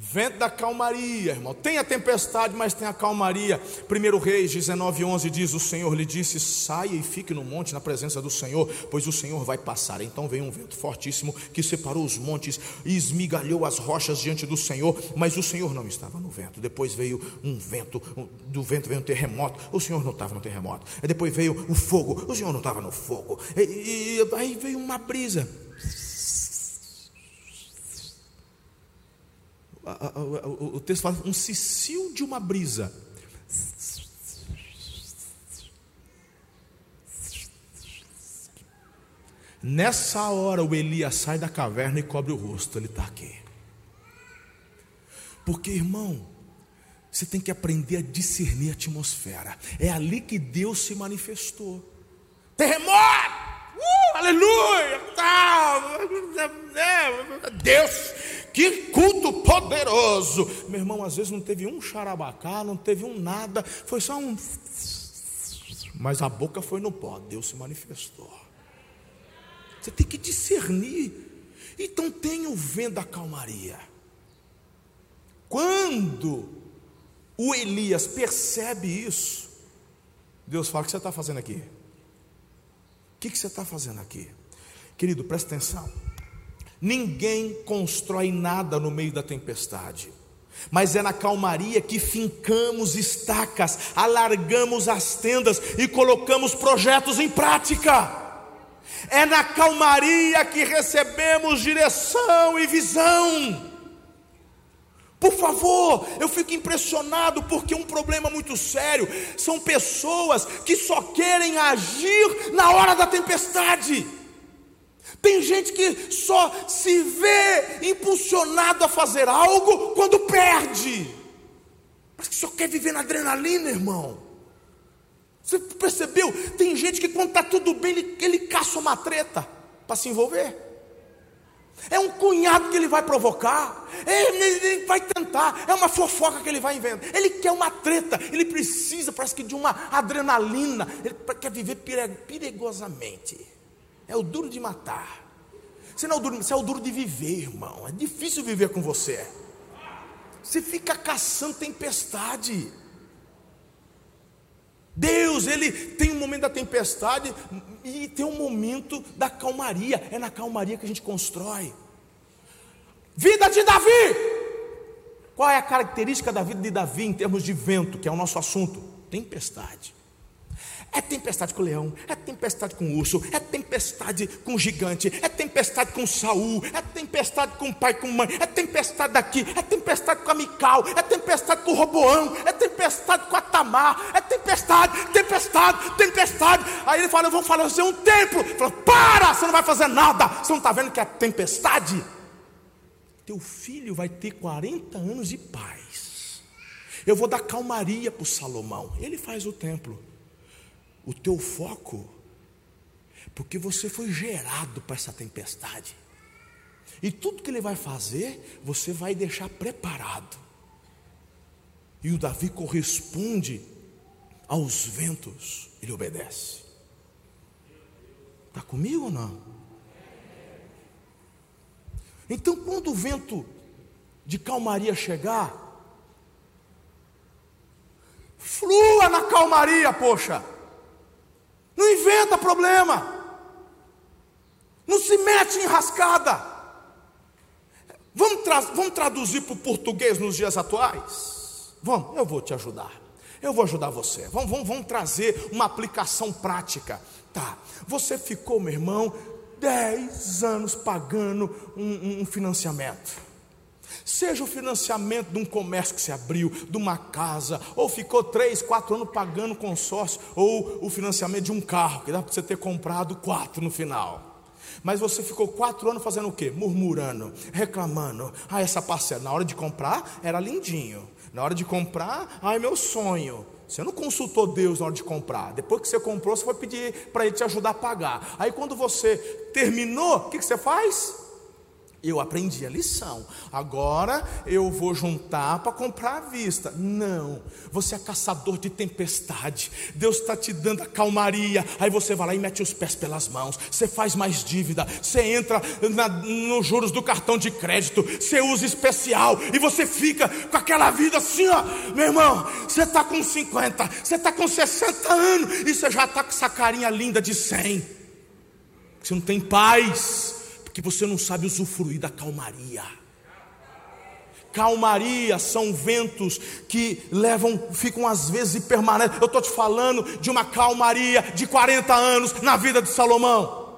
Vento da calmaria, irmão. Tem a tempestade, mas tem a calmaria. 1 Reis 19, 11 diz: O Senhor lhe disse: Saia e fique no monte na presença do Senhor, pois o Senhor vai passar. Então veio um vento fortíssimo que separou os montes e esmigalhou as rochas diante do Senhor, mas o Senhor não estava no vento. Depois veio um vento, do vento veio um terremoto, o Senhor não estava no terremoto. E depois veio o fogo, o Senhor não estava no fogo. E, e aí veio uma brisa o texto fala um cicil de uma brisa. Nessa hora o Elias sai da caverna e cobre o rosto, ele está aqui. Porque, irmão, você tem que aprender a discernir a atmosfera. É ali que Deus se manifestou. Terremoto! Uh, aleluia! Deus que culto poderoso! Meu irmão, às vezes não teve um charabacá, não teve um nada, foi só um. Mas a boca foi no pó, Deus se manifestou. Você tem que discernir. Então tenha o vento da calmaria. Quando o Elias percebe isso, Deus fala: O que você está fazendo aqui? O que você está fazendo aqui? Querido, presta atenção. Ninguém constrói nada no meio da tempestade, mas é na calmaria que fincamos estacas, alargamos as tendas e colocamos projetos em prática. É na calmaria que recebemos direção e visão. Por favor, eu fico impressionado porque um problema muito sério são pessoas que só querem agir na hora da tempestade. Tem gente que só se vê impulsionado a fazer algo quando perde. Mas que só quer viver na adrenalina, irmão. Você percebeu? Tem gente que quando está tudo bem, ele, ele caça uma treta para se envolver. É um cunhado que ele vai provocar, ele, ele, vai tentar, é uma fofoca que ele vai inventar. Ele quer uma treta, ele precisa, parece que de uma adrenalina, ele quer viver perigosamente. É o duro de matar. Você não é o duro, você é o duro de viver, irmão. É difícil viver com você. Você fica caçando tempestade. Deus, ele tem um momento da tempestade e tem um momento da calmaria. É na calmaria que a gente constrói. Vida de Davi. Qual é a característica da vida de Davi em termos de vento, que é o nosso assunto? Tempestade. É tempestade com o leão, é tempestade com o urso, é tempestade com o gigante, é tempestade com Saul, é tempestade com o pai, com mãe, é tempestade daqui, é tempestade com a Mical, é tempestade com o Roboão, é tempestade com a Tamar, é tempestade, tempestade, tempestade. Aí ele fala: Eu vou fazer um templo. Ele fala: Para, você não vai fazer nada, você não está vendo que é tempestade? Teu filho vai ter 40 anos de paz. Eu vou dar calmaria para o Salomão. Ele faz o templo o teu foco, porque você foi gerado para essa tempestade. E tudo que ele vai fazer, você vai deixar preparado. E o Davi corresponde aos ventos, ele obedece. Está comigo ou não? Então, quando o vento de calmaria chegar, flua na calmaria, poxa. Não inventa problema. Não se mete em rascada. Vamos, tra vamos traduzir para o português nos dias atuais? Vamos, eu vou te ajudar. Eu vou ajudar você. Vamos, vamos, vamos trazer uma aplicação prática. Tá, você ficou, meu irmão, 10 anos pagando um, um financiamento. Seja o financiamento de um comércio que se abriu, de uma casa, ou ficou três, quatro anos pagando consórcio, ou o financiamento de um carro, que dá para você ter comprado quatro no final. Mas você ficou quatro anos fazendo o quê? Murmurando, reclamando. Ah, essa parcela, na hora de comprar, era lindinho. Na hora de comprar, ai, meu sonho. Você não consultou Deus na hora de comprar. Depois que você comprou, você foi pedir para Ele te ajudar a pagar. Aí quando você terminou, o que, que você faz? Eu aprendi a lição. Agora eu vou juntar para comprar à vista. Não, você é caçador de tempestade. Deus está te dando a calmaria. Aí você vai lá e mete os pés pelas mãos. Você faz mais dívida. Você entra na, nos juros do cartão de crédito. Você usa especial. E você fica com aquela vida assim, ó. Meu irmão, você está com 50, você está com 60 anos. E você já está com essa carinha linda de 100. Você não tem paz que você não sabe usufruir da calmaria. Calmaria são ventos que levam, ficam às vezes e permanecem. Eu estou te falando de uma calmaria de 40 anos na vida de Salomão.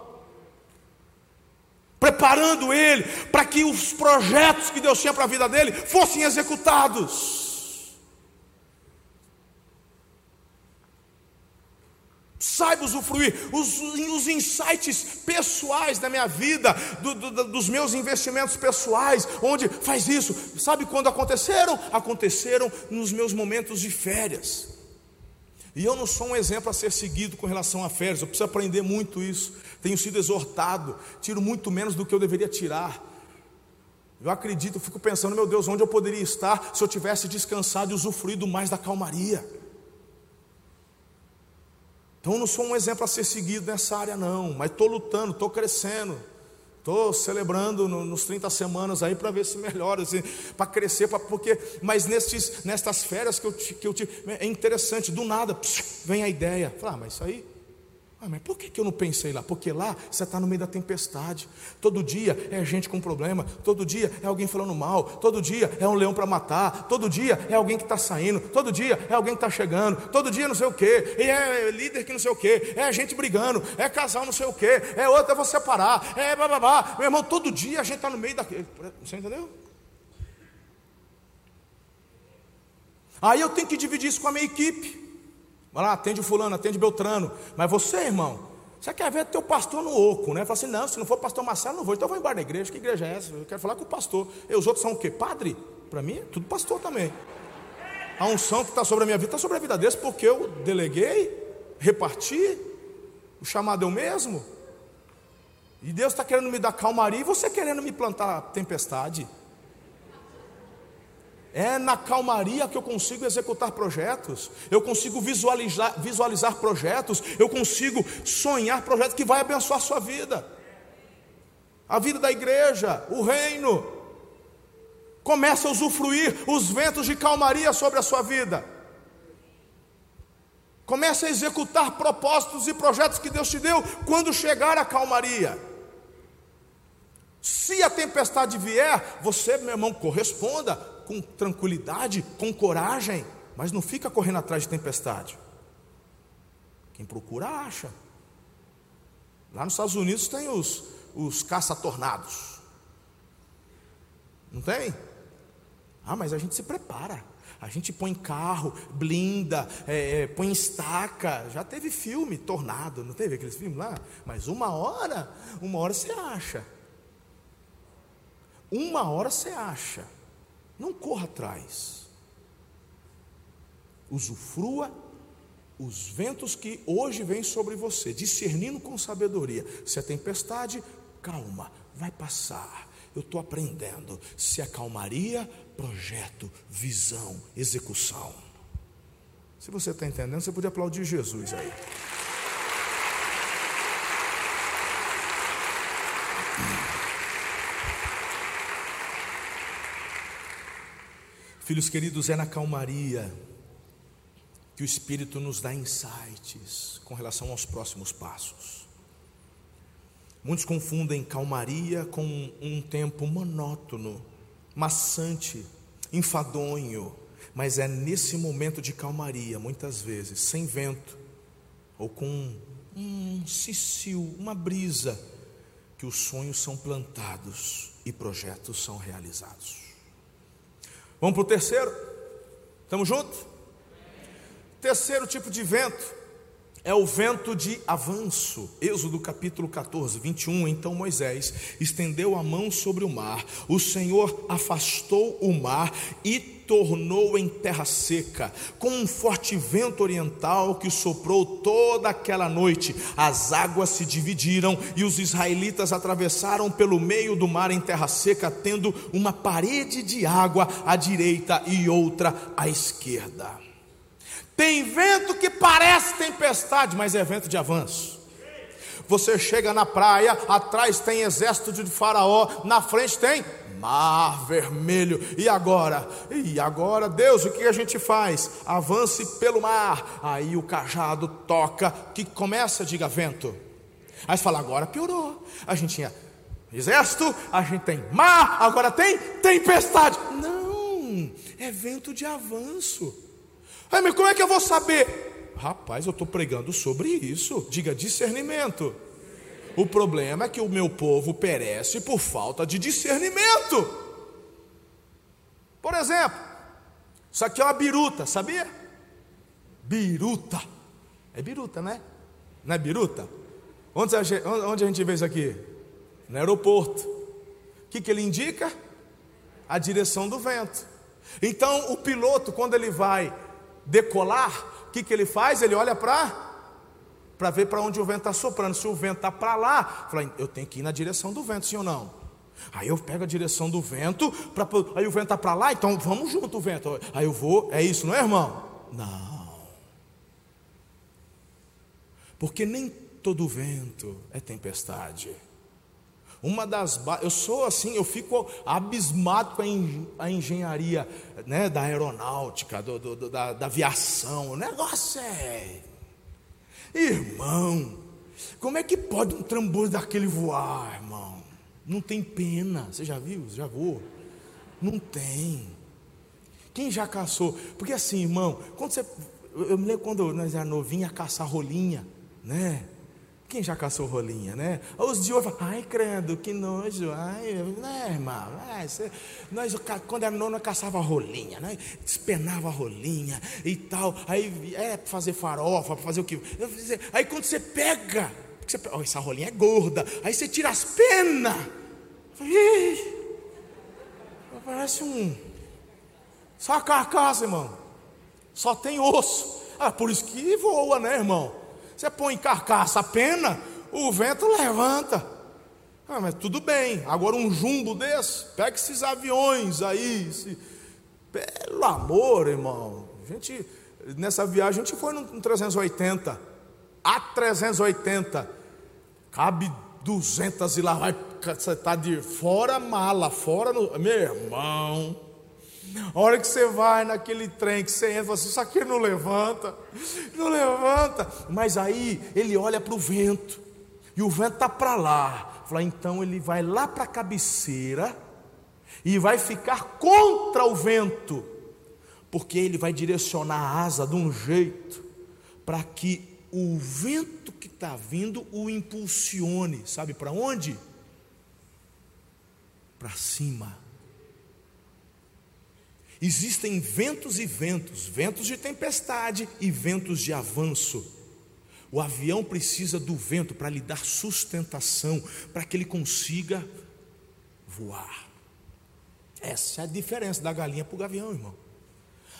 Preparando ele para que os projetos que Deus tinha para a vida dele fossem executados. Saiba usufruir os, os insights pessoais da minha vida, do, do, dos meus investimentos pessoais, onde faz isso. Sabe quando aconteceram? Aconteceram nos meus momentos de férias. E eu não sou um exemplo a ser seguido com relação a férias, eu preciso aprender muito isso. Tenho sido exortado, tiro muito menos do que eu deveria tirar. Eu acredito, eu fico pensando, meu Deus, onde eu poderia estar se eu tivesse descansado e usufruído mais da calmaria? Então eu não sou um exemplo a ser seguido nessa área, não, mas estou lutando, estou crescendo, estou celebrando no, nos 30 semanas aí para ver se melhora, assim, para crescer, pra, porque, mas nestes, nestas férias que eu, que eu tive, é interessante, do nada, psiu, vem a ideia, ah, mas isso aí ah, mas por que, que eu não pensei lá? Porque lá você está no meio da tempestade. Todo dia é gente com problema. Todo dia é alguém falando mal. Todo dia é um leão para matar. Todo dia é alguém que está saindo. Todo dia é alguém que está chegando. Todo dia não sei o quê. E é líder que não sei o quê. É gente brigando. É casal não sei o quê. É outro, eu vou separar. É bababá. Meu irmão, todo dia a gente está no meio daquele. Você entendeu? Aí eu tenho que dividir isso com a minha equipe. Vai lá, atende o fulano, atende Beltrano. Mas você, irmão, você quer ver teu pastor no oco, né? Fala assim, não, se não for pastor Marcelo, não vou. Então eu vou embora da igreja. Que igreja é essa? Eu quero falar com o pastor. E os outros são o quê? Padre? Para mim, é tudo pastor também. A unção que está sobre a minha vida está sobre a vida desse, porque eu deleguei, reparti, o chamado é o mesmo. E Deus está querendo me dar calmaria e você querendo me plantar tempestade. É na calmaria que eu consigo executar projetos, eu consigo visualizar, visualizar projetos, eu consigo sonhar projetos que vai abençoar a sua vida, a vida da igreja, o reino. Começa a usufruir os ventos de calmaria sobre a sua vida. Comece a executar propósitos e projetos que Deus te deu quando chegar a calmaria. Se a tempestade vier, você, meu irmão, corresponda, com tranquilidade, com coragem, mas não fica correndo atrás de tempestade. Quem procura, acha. Lá nos Estados Unidos tem os, os caça-tornados. Não tem? Ah, mas a gente se prepara. A gente põe carro, blinda, é, é, põe estaca. Já teve filme, Tornado, não teve aqueles filmes lá? Mas uma hora, uma hora você acha. Uma hora você acha. Não corra atrás. Usufrua os ventos que hoje vêm sobre você, discernindo com sabedoria. Se é tempestade, calma, vai passar. Eu estou aprendendo. Se é calmaria, projeto, visão, execução. Se você está entendendo, você pode aplaudir Jesus aí. Filhos queridos, é na calmaria que o Espírito nos dá insights com relação aos próximos passos. Muitos confundem calmaria com um tempo monótono, maçante, enfadonho, mas é nesse momento de calmaria, muitas vezes, sem vento, ou com um cicio, uma brisa, que os sonhos são plantados e projetos são realizados. Vamos para o terceiro? Estamos juntos? Terceiro tipo de vento é o vento de avanço. Êxodo capítulo 14, 21. Então Moisés estendeu a mão sobre o mar, o Senhor afastou o mar e tornou em terra seca, com um forte vento oriental que soprou toda aquela noite. As águas se dividiram e os israelitas atravessaram pelo meio do mar em terra seca, tendo uma parede de água à direita e outra à esquerda. Tem vento que parece tempestade, mas é vento de avanço. Você chega na praia, atrás tem exército de Faraó, na frente tem mar vermelho. E agora? E agora, Deus, o que a gente faz? Avance pelo mar. Aí o cajado toca, que começa, diga vento. Aí você fala, agora piorou. A gente tinha exército, a gente tem mar, agora tem tempestade. Não, é vento de avanço. Ai, mas como é que eu vou saber? Rapaz, eu estou pregando sobre isso. Diga discernimento. O problema é que o meu povo perece por falta de discernimento. Por exemplo, isso aqui é uma biruta, sabia? Biruta. É biruta, né? Não é biruta? Onde a gente, onde a gente vê isso aqui? No aeroporto. O que, que ele indica? A direção do vento. Então, o piloto, quando ele vai decolar, o que, que ele faz? Ele olha para para ver para onde o vento está soprando. Se o vento está para lá, fala, eu tenho que ir na direção do vento, sim ou não? Aí eu pego a direção do vento, pra, aí o vento está para lá, então vamos junto o vento. Aí eu vou, é isso, não é, irmão? Não. Porque nem todo vento é tempestade. Uma das eu sou assim, eu fico abismado com a engenharia né, da aeronáutica, do, do, da, da aviação. O negócio é. Irmão, como é que pode um trambolho daquele voar, irmão? Não tem pena. Você já viu? Já voou? Não tem. Quem já caçou? Porque assim, irmão, quando você. Eu me lembro quando nós éramos novinhos a caçar rolinha, né? Quem já caçou rolinha, né? Os de hoje falam, ai credo, que nojo, ai, né, irmão? Ai, você... Nós, quando era nono, caçava rolinha, né? Despenava rolinha e tal. Aí é para fazer farofa, para fazer o que? Aí quando você pega, você, oh, essa rolinha é gorda, aí você tira as penas. Parece um. Só a carcaça, irmão. Só tem osso. Ah, por isso que voa, né, irmão? Você põe carcaça, pena, o vento levanta. Ah, mas tudo bem. Agora um jumbo desse, pega esses aviões aí. Esse... Pelo amor, irmão. A gente, nessa viagem, a gente foi no 380. A 380. Cabe 200 e lá vai. Você está de fora mala, fora no. Meu irmão. A hora que você vai naquele trem, que você entra, assim, isso aqui não levanta, não levanta. Mas aí ele olha para o vento, e o vento está para lá. Fala, então ele vai lá para a cabeceira e vai ficar contra o vento, porque ele vai direcionar a asa de um jeito para que o vento que está vindo o impulsione. Sabe para onde? Para cima. Existem ventos e ventos, ventos de tempestade e ventos de avanço. O avião precisa do vento para lhe dar sustentação, para que ele consiga voar. Essa é a diferença da galinha para o gavião, irmão.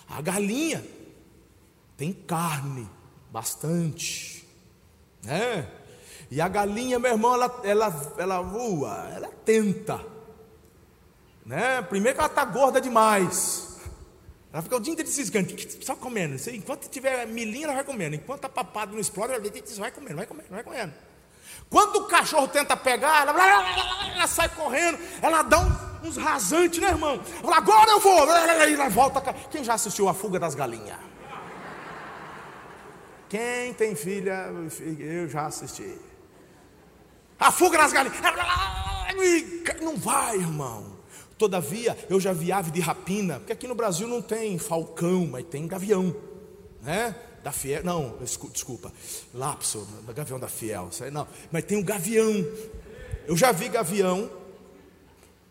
A galinha tem carne, bastante, né? E a galinha, meu irmão, ela, ela, ela voa, ela tenta, né? Primeiro que ela está gorda demais. Ela fica o dia inteiro ciscando, só comendo. Enquanto tiver milinha, ela vai comendo. Enquanto está papado não explode, ela vai comendo, vai comendo, vai comendo. Quando o cachorro tenta pegar, ela, ela sai correndo, ela dá um, uns rasantes, né, irmão? Ela, agora eu vou, e ela volta. Quem já assistiu a fuga das galinhas? Quem tem filha, eu já assisti. A fuga nas galinhas. Não vai, irmão. Todavia, eu já vi ave de rapina, porque aqui no Brasil não tem falcão, mas tem gavião, né? Da fiel, não, desculpa, lapso, gavião da fiel, não, mas tem o um gavião. Eu já vi gavião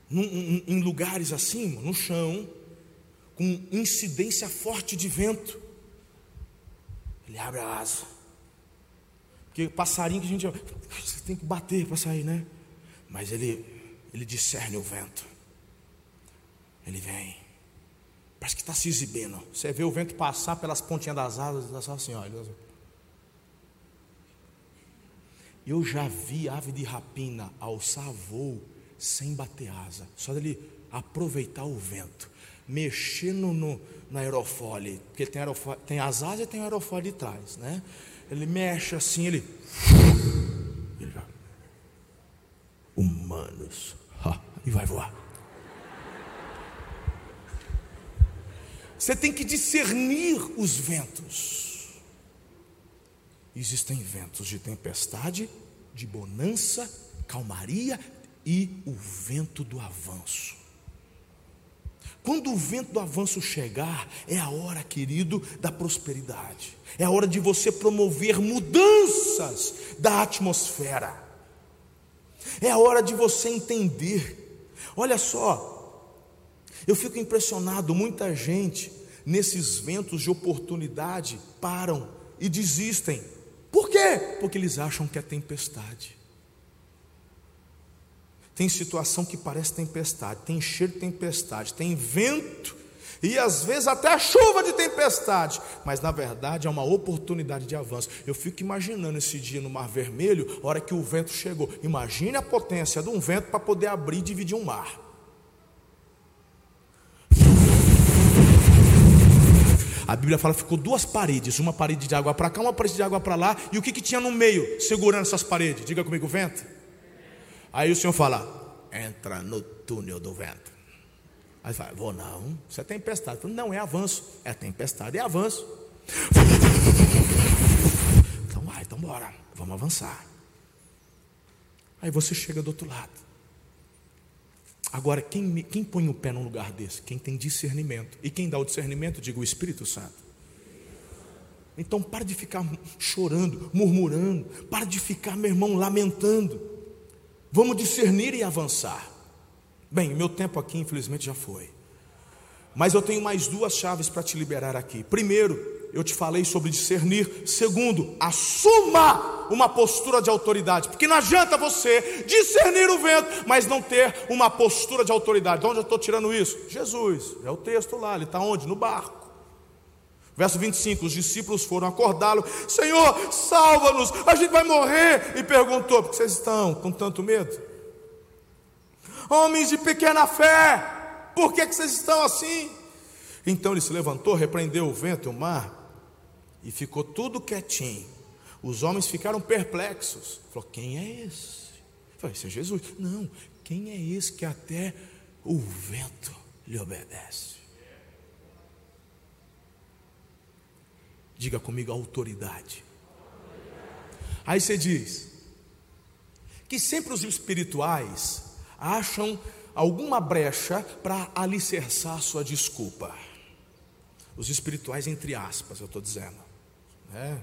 num, em lugares assim, no chão, com incidência forte de vento. Ele abre a asa. Porque passarinho que a gente você tem que bater para sair, né? Mas ele ele discerne o vento. Ele vem. Parece que está se exibindo. Você vê o vento passar pelas pontinhas das asas só assim, olha. Eu já vi ave de rapina alçar voo sem bater asa. Só dele aproveitar o vento. Mexer no, no, aerofólio. Porque tem, aerofólio, tem as asas e tem o aerofólio de trás. Né? Ele mexe assim, ele. ele Humanos. e vai voar. Você tem que discernir os ventos. Existem ventos de tempestade, de bonança, calmaria e o vento do avanço. Quando o vento do avanço chegar, é a hora, querido, da prosperidade. É a hora de você promover mudanças da atmosfera. É a hora de você entender. Olha só, eu fico impressionado, muita gente nesses ventos de oportunidade param e desistem. Por quê? Porque eles acham que é tempestade. Tem situação que parece tempestade, tem cheiro de tempestade, tem vento e às vezes até chuva de tempestade, mas na verdade é uma oportunidade de avanço. Eu fico imaginando esse dia no Mar Vermelho, a hora que o vento chegou. Imagine a potência de um vento para poder abrir e dividir um mar. A Bíblia fala que ficou duas paredes, uma parede de água para cá, uma parede de água para lá, e o que, que tinha no meio, segurando essas paredes? Diga comigo, vento. Aí o Senhor fala: entra no túnel do vento. Aí fala: vou não, isso é tempestade. Falo, não, é avanço. É tempestade, é avanço. Então vai, então bora, vamos avançar. Aí você chega do outro lado. Agora, quem, quem põe o pé num lugar desse? Quem tem discernimento. E quem dá o discernimento, diga o Espírito Santo. Então, para de ficar chorando, murmurando, para de ficar, meu irmão, lamentando. Vamos discernir e avançar. Bem, meu tempo aqui, infelizmente, já foi. Mas eu tenho mais duas chaves para te liberar aqui. Primeiro, eu te falei sobre discernir. Segundo, assuma uma postura de autoridade, porque não adianta você discernir o vento, mas não ter uma postura de autoridade. De onde eu estou tirando isso? Jesus, é o texto lá, ele está onde? No barco. Verso 25: Os discípulos foram acordá-lo, Senhor, salva-nos, a gente vai morrer. E perguntou: Por que vocês estão com tanto medo? Homens de pequena fé, por que, que vocês estão assim? Então ele se levantou, repreendeu o vento e o mar, e ficou tudo quietinho. Os homens ficaram perplexos. Falou: Quem é esse? Falei: Esse é Jesus. Não, quem é esse que até o vento lhe obedece? Diga comigo autoridade. Aí você diz que sempre os espirituais acham alguma brecha para alicerçar sua desculpa. Os espirituais, entre aspas, eu estou dizendo. É,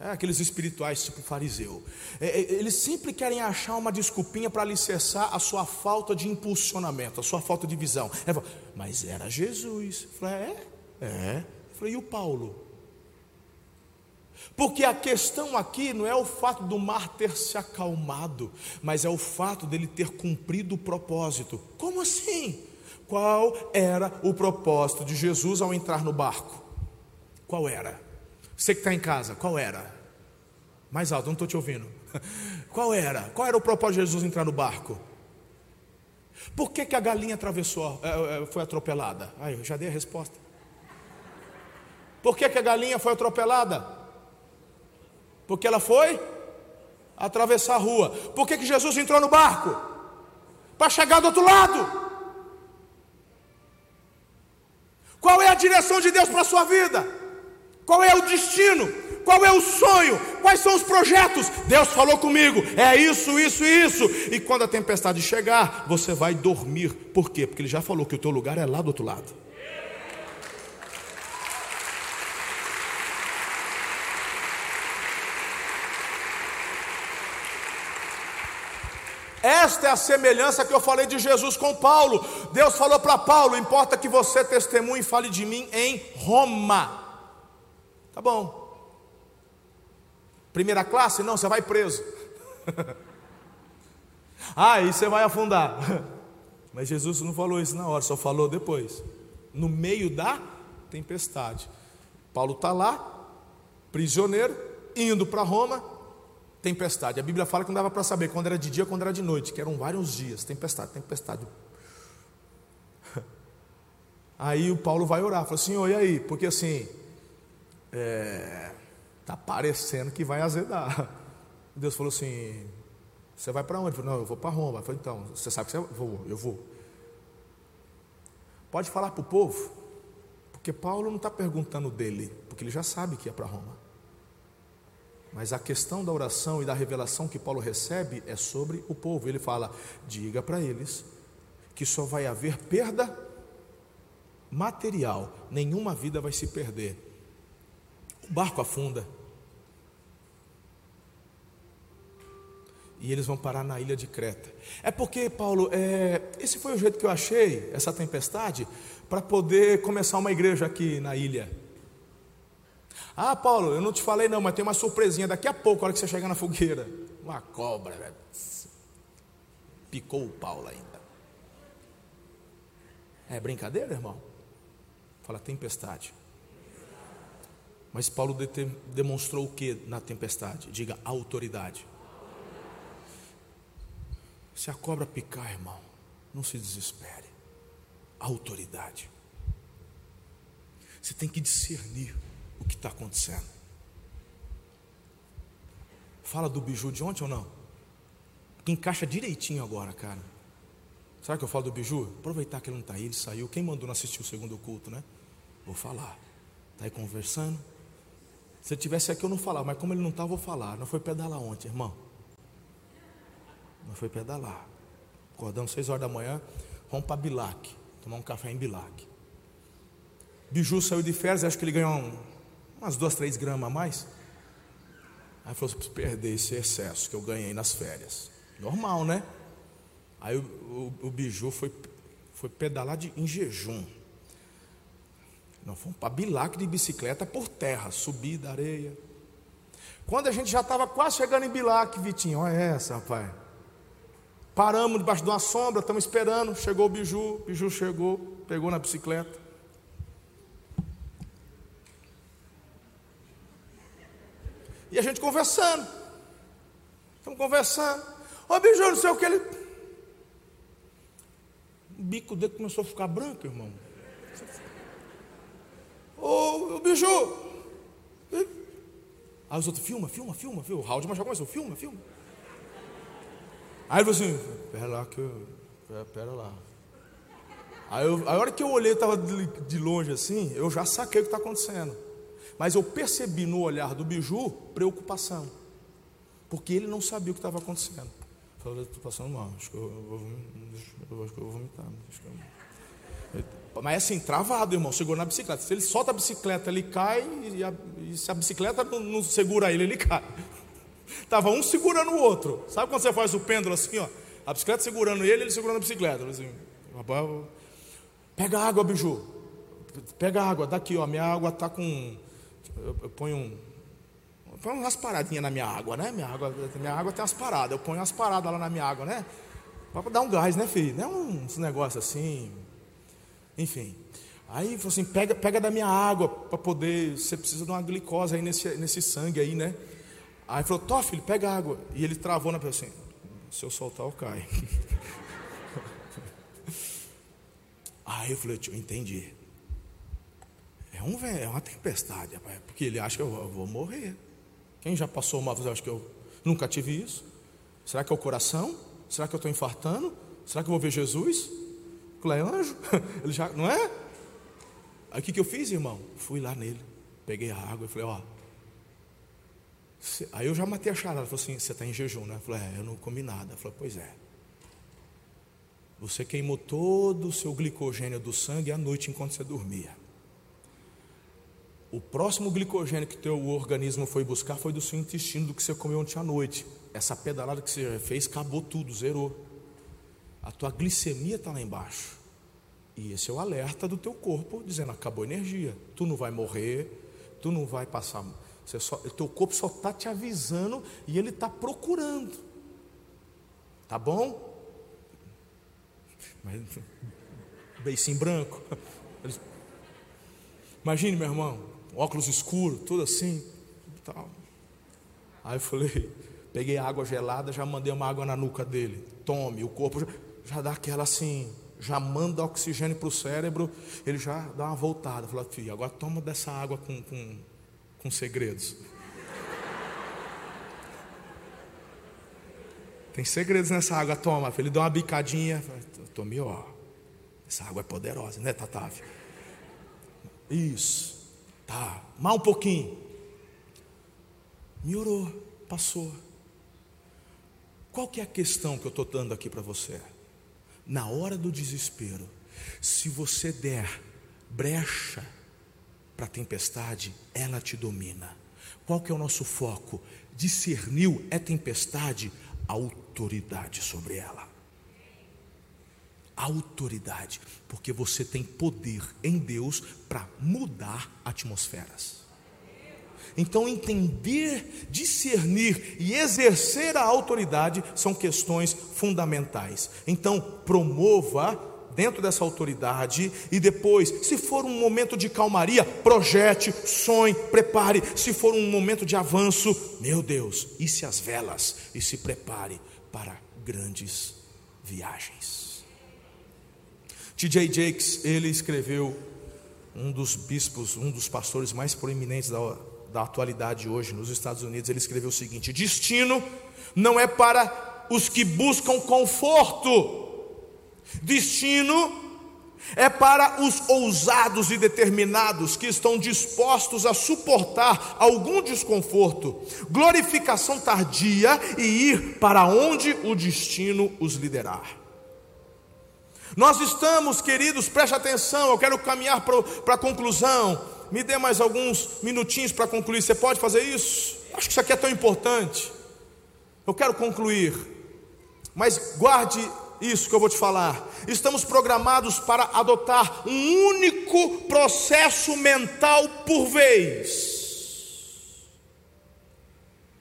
é aqueles espirituais tipo fariseu. É, é, eles sempre querem achar uma desculpinha para alicerçar a sua falta de impulsionamento, a sua falta de visão. É, mas era Jesus. Eu falei, é? É. Eu falei, e o Paulo? Porque a questão aqui não é o fato do mar ter se acalmado, mas é o fato dele ter cumprido o propósito. Como assim? Qual era o propósito de Jesus ao entrar no barco? Qual era? Você que está em casa, qual era? Mais alto, não estou te ouvindo. Qual era? Qual era o propósito de Jesus entrar no barco? Por que, que a galinha atravessou, é, é, foi atropelada? Ai, eu já dei a resposta. Por que, que a galinha foi atropelada? Porque ela foi atravessar a rua. Por que, que Jesus entrou no barco? Para chegar do outro lado. Qual é a direção de Deus para a sua vida? Qual é o destino? Qual é o sonho? Quais são os projetos? Deus falou comigo, é isso, isso, isso. E quando a tempestade chegar, você vai dormir. Por quê? Porque Ele já falou que o teu lugar é lá do outro lado. Esta é a semelhança que eu falei de Jesus com Paulo. Deus falou para Paulo: importa que você testemunhe e fale de mim em Roma. Tá bom. Primeira classe? Não, você vai preso. ah, aí você vai afundar. Mas Jesus não falou isso na hora, só falou depois. No meio da tempestade. Paulo está lá, prisioneiro, indo para Roma, tempestade. A Bíblia fala que não dava para saber quando era de dia, quando era de noite, que eram vários dias, tempestade, tempestade. Aí o Paulo vai orar, fala assim, e aí? Porque assim, é, tá parecendo que vai azedar. Deus falou assim, você vai para onde? falei, não, eu vou para Roma. Falei, então, você sabe que você vou, eu vou. Pode falar para o povo, porque Paulo não está perguntando dele, porque ele já sabe que ia para Roma. Mas a questão da oração e da revelação que Paulo recebe é sobre o povo. Ele fala: diga para eles que só vai haver perda material, nenhuma vida vai se perder. O barco afunda. E eles vão parar na ilha de Creta. É porque, Paulo, é, esse foi o jeito que eu achei, essa tempestade, para poder começar uma igreja aqui na ilha. Ah, Paulo, eu não te falei não, mas tem uma surpresinha daqui a pouco, a hora que você chegar na fogueira. Uma cobra, picou o Paulo ainda. É brincadeira, irmão? Fala tempestade. Mas Paulo demonstrou o que na tempestade? Diga autoridade. Se a cobra picar, irmão, não se desespere. Autoridade. Você tem que discernir o que está acontecendo. Fala do biju de ontem ou não? Que encaixa direitinho agora, cara. Sabe que eu falo do biju? Aproveitar que ele não está aí, ele saiu. Quem mandou não assistir o segundo culto, né? Vou falar. Está aí conversando. Se ele tivesse aqui eu não falava, mas como ele não está, eu vou falar. Não foi pedalar ontem, irmão. Não foi pedalar. Acordamos seis horas da manhã, vamos para Bilac, tomar um café em Bilac. Biju saiu de férias, acho que ele ganhou um, umas duas, três gramas a mais. Aí falou: preciso perder esse excesso que eu ganhei nas férias. Normal, né? Aí o, o, o biju foi, foi pedalar de, em jejum. Nós fomos para Bilac de bicicleta por terra, subir da areia. Quando a gente já estava quase chegando em Bilac, Vitinho, olha essa, rapaz. Paramos debaixo de uma sombra, estamos esperando. Chegou o biju, o biju chegou, pegou na bicicleta. E a gente conversando. Estamos conversando. Ô Biju, não sei o que ele. O bico dele começou a ficar branco, irmão. Biju. Aí os outros, filma, filma, filma, filma. O Raul já começou, filma, filma. Aí ele falou assim, pera lá que eu. Pera, pera lá. Aí eu, a hora que eu olhei, estava de, de longe assim, eu já saquei o que está acontecendo. Mas eu percebi no olhar do biju preocupação, porque ele não sabia o que estava acontecendo. Falei, estou passando mal, acho que eu vou, eu acho que eu vou vomitar. Eu... Mas assim, travado, irmão, segurou na bicicleta. Se ele solta a bicicleta, ele cai, e, a, e se a bicicleta não, não, segura ele, ele cai. Estava um segurando o outro. Sabe quando você faz o pêndulo assim, ó? A bicicleta segurando ele, ele segurando a bicicleta. Assim, pega água, biju. Pega água, daqui, ó. Minha água está com eu, eu ponho um, eu ponho umas paradinhas na minha água, né? Minha água, minha água tem umas paradas. Eu ponho umas paradas lá na minha água, né? Para dar um gás, né, filho? Não é uns negócios assim. Enfim. Aí falou assim: pega, pega da minha água para poder. Você precisa de uma glicose aí nesse, nesse sangue aí, né? Aí falou: Tó, filho, pega água. E ele travou na pessoa assim: se eu soltar, eu caio. aí eu falei: eu entendi. É, um, é uma tempestade, porque ele acha que eu vou morrer. Quem já passou mal, acha que eu nunca tive isso? Será que é o coração? Será que eu estou infartando? Será que eu vou ver Jesus? Falei, é anjo, ele já, não é? Aí o que, que eu fiz, irmão? Fui lá nele, peguei a água e falei, ó, Aí eu já matei a charada. Falei assim: Você está em jejum, né? Eu falei: É, eu não comi nada. Falei: Pois é. Você queimou todo o seu glicogênio do sangue à noite enquanto você dormia. O próximo glicogênio que teu organismo foi buscar foi do seu intestino, do que você comeu ontem à noite. Essa pedalada que você fez acabou tudo, zerou. A tua glicemia está lá embaixo. E esse é o alerta do teu corpo, dizendo: acabou a energia. Tu não vai morrer, tu não vai passar. Você só, teu corpo só está te avisando e ele está procurando. Tá bom? Mas, beicinho branco. Imagine, meu irmão, óculos escuros, tudo assim. Tal. Aí eu falei, peguei água gelada, já mandei uma água na nuca dele. Tome, o corpo já, dá aquela assim, já manda oxigênio para o cérebro, ele já dá uma voltada. Falei, filho, agora toma dessa água com, com, com segredos. Tem segredos nessa água, toma. Ele deu uma bicadinha. Tomei, ó. Essa água é poderosa, né, Tatávio? Isso. Tá. Mais um pouquinho. Melhorou. Passou. Qual que é a questão que eu estou dando aqui para você? Na hora do desespero, se você der brecha para a tempestade, ela te domina. Qual que é o nosso foco? Discerniu é tempestade, autoridade sobre ela. Autoridade, porque você tem poder em Deus para mudar atmosferas. Então, entender, discernir e exercer a autoridade são questões fundamentais. Então, promova dentro dessa autoridade e depois, se for um momento de calmaria, projete, sonhe, prepare. Se for um momento de avanço, meu Deus, e se as velas e se prepare para grandes viagens. T.J. Jakes, ele escreveu um dos bispos, um dos pastores mais proeminentes da, da atualidade hoje nos Estados Unidos, ele escreveu o seguinte: destino não é para os que buscam conforto, Destino é para os ousados e determinados que estão dispostos a suportar algum desconforto, glorificação tardia e ir para onde o destino os liderar. Nós estamos, queridos, preste atenção, eu quero caminhar para a conclusão. Me dê mais alguns minutinhos para concluir. Você pode fazer isso? Acho que isso aqui é tão importante. Eu quero concluir, mas guarde isso que eu vou te falar. Estamos programados para adotar um único processo mental por vez.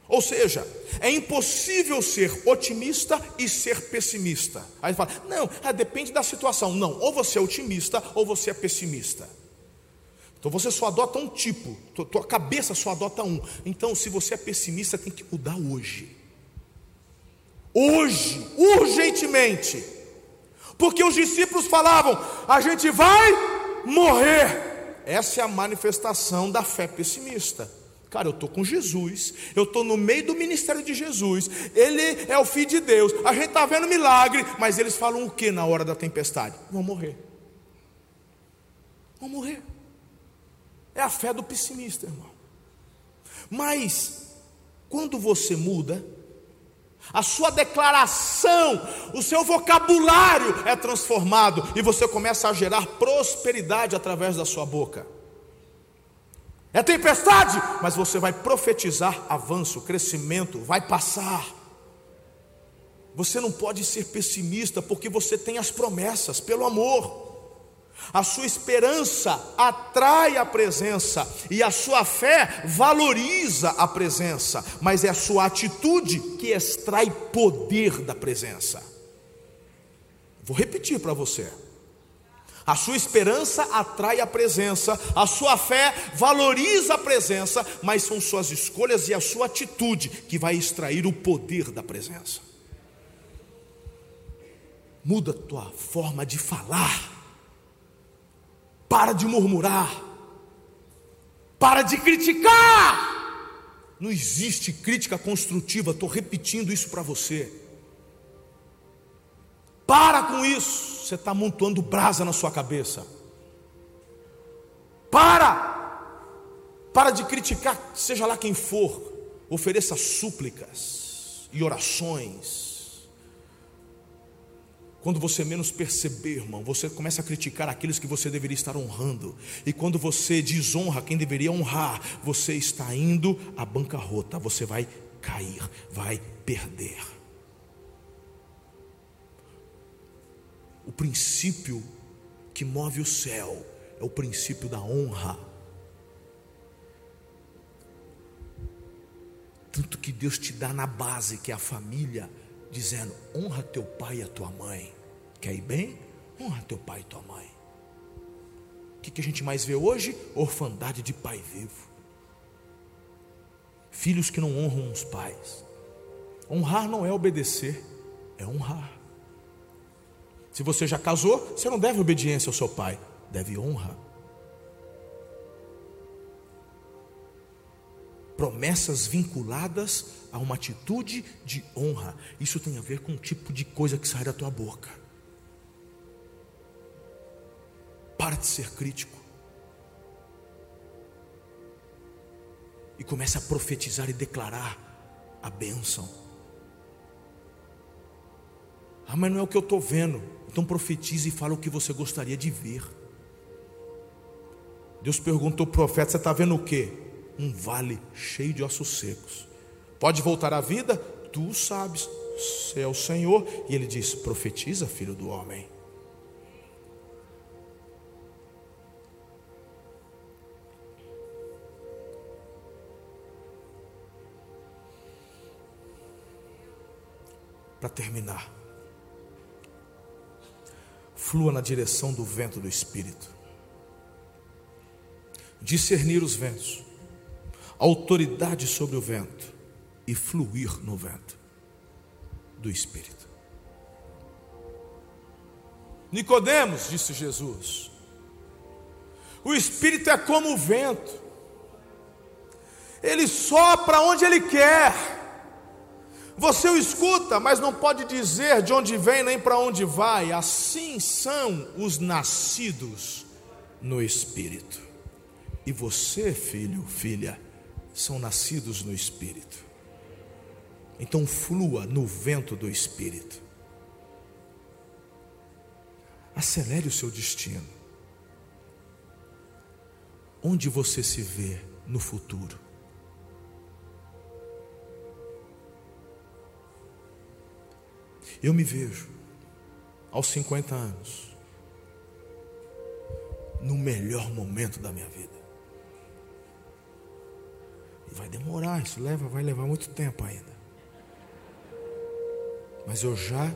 Ou seja, é impossível ser otimista e ser pessimista. Aí fala, não, é, depende da situação. Não, ou você é otimista ou você é pessimista. Então você só adota um tipo, tua cabeça só adota um. Então, se você é pessimista, tem que mudar hoje hoje, urgentemente, porque os discípulos falavam: a gente vai morrer. Essa é a manifestação da fé pessimista. Cara, eu estou com Jesus, eu estou no meio do ministério de Jesus, Ele é o Filho de Deus, a gente está vendo milagre, mas eles falam o que na hora da tempestade? Vão morrer. Vão morrer. É a fé do pessimista, irmão. Mas, quando você muda, a sua declaração, o seu vocabulário é transformado e você começa a gerar prosperidade através da sua boca. É tempestade, mas você vai profetizar avanço, crescimento, vai passar. Você não pode ser pessimista porque você tem as promessas, pelo amor. A sua esperança atrai a presença e a sua fé valoriza a presença, mas é a sua atitude que extrai poder da presença. Vou repetir para você. A sua esperança atrai a presença, a sua fé valoriza a presença, mas são suas escolhas e a sua atitude que vai extrair o poder da presença. Muda tua forma de falar para de murmurar. Para de criticar. Não existe crítica construtiva, estou repetindo isso para você. Para com isso, você está amontoando brasa na sua cabeça. Para! Para de criticar, seja lá quem for. ofereça súplicas e orações. Quando você menos perceber, irmão, você começa a criticar aqueles que você deveria estar honrando. E quando você desonra quem deveria honrar, você está indo à bancarrota, você vai cair, vai perder. O princípio que move o céu é o princípio da honra. Tanto que Deus te dá na base, que é a família, dizendo: honra teu pai e a tua mãe. Quer ir bem? Honra teu pai e tua mãe. O que, que a gente mais vê hoje? Orfandade de pai vivo. Filhos que não honram os pais. Honrar não é obedecer, é honrar. Se você já casou, você não deve obediência ao seu pai, deve honra. promessas vinculadas a uma atitude de honra. Isso tem a ver com o tipo de coisa que sai da tua boca. Para de ser crítico. E comece a profetizar e declarar a bênção. Ah, mas não é o que eu estou vendo. Então profetize e fala o que você gostaria de ver. Deus perguntou ao profeta: Você está vendo o que? um vale cheio de ossos secos. Pode voltar à vida? Tu sabes, você é o Senhor. E ele diz: profetiza, filho do homem. Para terminar, flua na direção do vento do Espírito, discernir os ventos, autoridade sobre o vento e fluir no vento do Espírito. Nicodemos, disse Jesus, o Espírito é como o vento, ele sopra onde ele quer. Você o escuta, mas não pode dizer de onde vem nem para onde vai. Assim são os nascidos no Espírito. E você, filho, filha, são nascidos no Espírito. Então flua no vento do Espírito. Acelere o seu destino. Onde você se vê no futuro? Eu me vejo aos 50 anos, no melhor momento da minha vida. E vai demorar, isso leva, vai levar muito tempo ainda. Mas eu já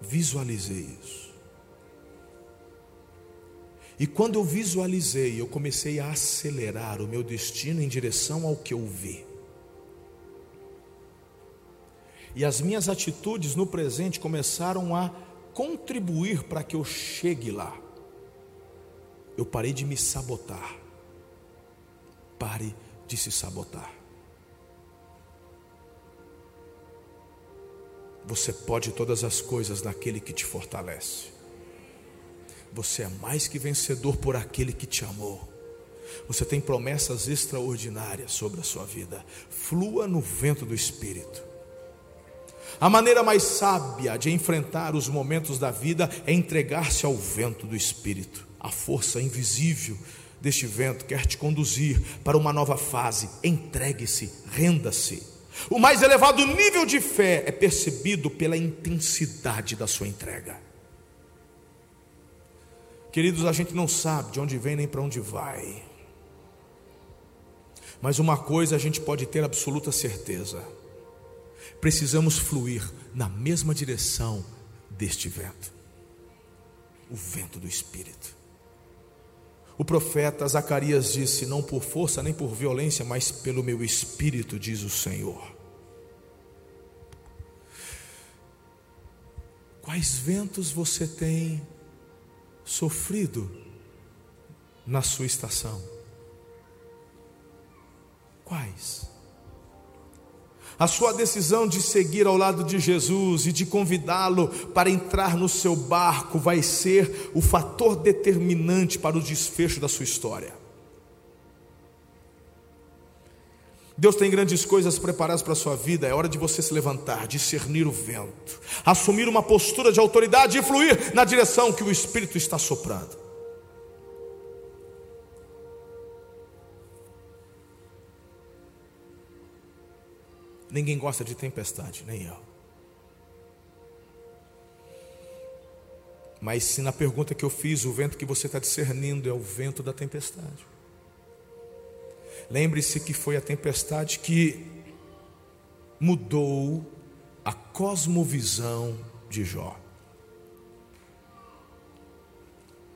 visualizei isso. E quando eu visualizei, eu comecei a acelerar o meu destino em direção ao que eu vi. E as minhas atitudes no presente começaram a contribuir para que eu chegue lá. Eu parei de me sabotar. Pare de se sabotar. Você pode todas as coisas naquele que te fortalece. Você é mais que vencedor por aquele que te amou. Você tem promessas extraordinárias sobre a sua vida. Flua no vento do Espírito. A maneira mais sábia de enfrentar os momentos da vida é entregar-se ao vento do Espírito, a força invisível deste vento quer te conduzir para uma nova fase. Entregue-se, renda-se. O mais elevado nível de fé é percebido pela intensidade da sua entrega. Queridos, a gente não sabe de onde vem nem para onde vai. Mas uma coisa a gente pode ter absoluta certeza: precisamos fluir na mesma direção deste vento o vento do Espírito. O profeta Zacarias disse: Não por força nem por violência, mas pelo meu espírito, diz o Senhor. Quais ventos você tem sofrido na sua estação? Quais? A sua decisão de seguir ao lado de Jesus e de convidá-lo para entrar no seu barco vai ser o fator determinante para o desfecho da sua história. Deus tem grandes coisas preparadas para a sua vida. É hora de você se levantar, discernir o vento, assumir uma postura de autoridade e fluir na direção que o Espírito está soprando. Ninguém gosta de tempestade, nem eu. Mas se na pergunta que eu fiz, o vento que você está discernindo é o vento da tempestade. Lembre-se que foi a tempestade que mudou a cosmovisão de Jó.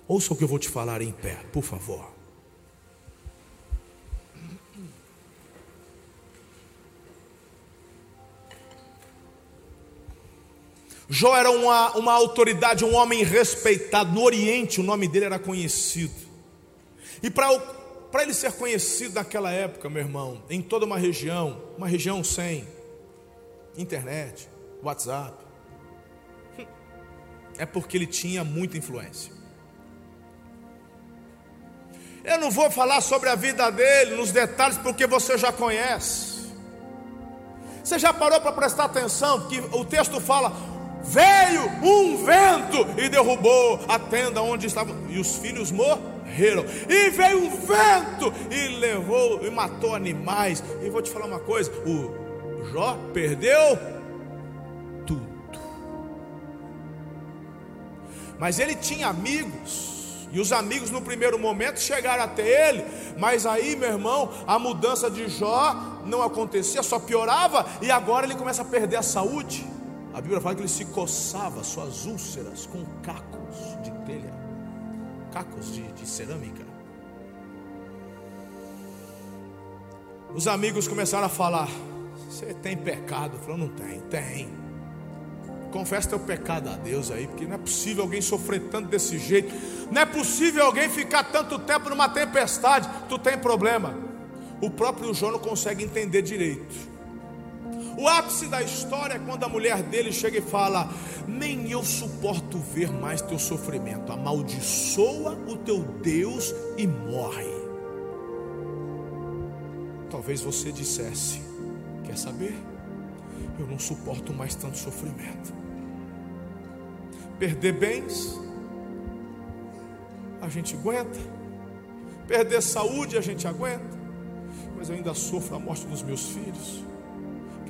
Ouça o que eu vou te falar em pé, por favor. Jó era uma, uma autoridade, um homem respeitado. No Oriente, o nome dele era conhecido. E para ele ser conhecido naquela época, meu irmão, em toda uma região, uma região sem internet, WhatsApp, é porque ele tinha muita influência. Eu não vou falar sobre a vida dele nos detalhes, porque você já conhece. Você já parou para prestar atenção que o texto fala: veio um vento e derrubou a tenda onde estavam, e os filhos morreram. E veio um vento e levou e matou animais. E vou te falar uma coisa: o Jó perdeu tudo. Mas ele tinha amigos. E os amigos no primeiro momento chegaram até ele, mas aí, meu irmão, a mudança de Jó não acontecia, só piorava, e agora ele começa a perder a saúde. A Bíblia fala que ele se coçava suas úlceras com cacos de telha cacos de, de cerâmica. Os amigos começaram a falar: Você tem pecado? Falou: Não tem, tem. Confessa teu pecado a Deus aí, porque não é possível alguém sofrer tanto desse jeito. Não é possível alguém ficar tanto tempo numa tempestade. Tu tem problema. O próprio João não consegue entender direito. O ápice da história é quando a mulher dele chega e fala: Nem eu suporto ver mais teu sofrimento, amaldiçoa o teu Deus e morre. Talvez você dissesse: Quer saber? Eu não suporto mais tanto sofrimento. Perder bens, a gente aguenta. Perder saúde, a gente aguenta. Mas eu ainda sofro a morte dos meus filhos.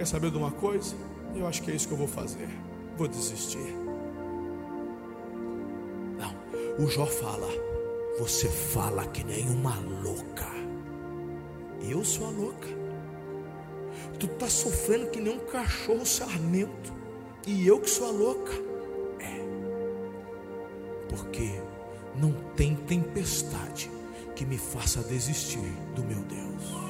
Quer saber de uma coisa? Eu acho que é isso que eu vou fazer. Vou desistir. Não, o Jó fala: Você fala que nem uma louca. Eu sou a louca. Tu está sofrendo que nem um cachorro sarnento. E eu que sou a louca. É. Porque não tem tempestade que me faça desistir do meu Deus.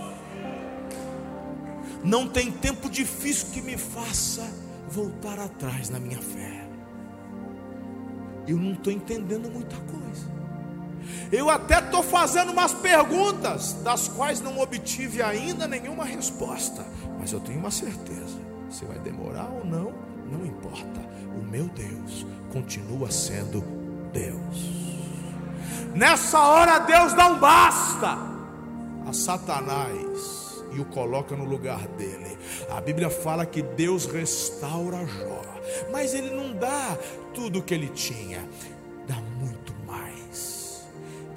Não tem tempo difícil que me faça voltar atrás na minha fé. Eu não estou entendendo muita coisa. Eu até estou fazendo umas perguntas, das quais não obtive ainda nenhuma resposta. Mas eu tenho uma certeza: se vai demorar ou não, não importa. O meu Deus continua sendo Deus. Nessa hora, Deus não basta a Satanás e o coloca no lugar dele. A Bíblia fala que Deus restaura Jó, mas ele não dá tudo o que ele tinha, dá muito mais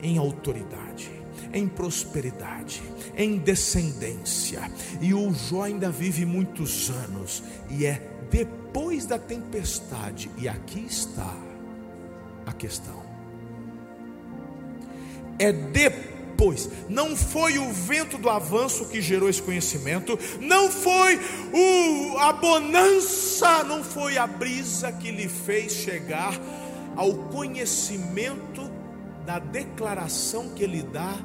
em autoridade, em prosperidade, em descendência. E o Jó ainda vive muitos anos, e é depois da tempestade, e aqui está a questão. É depois depois. Não foi o vento do avanço que gerou esse conhecimento, não foi o, a bonança, não foi a brisa que lhe fez chegar ao conhecimento da declaração que ele dá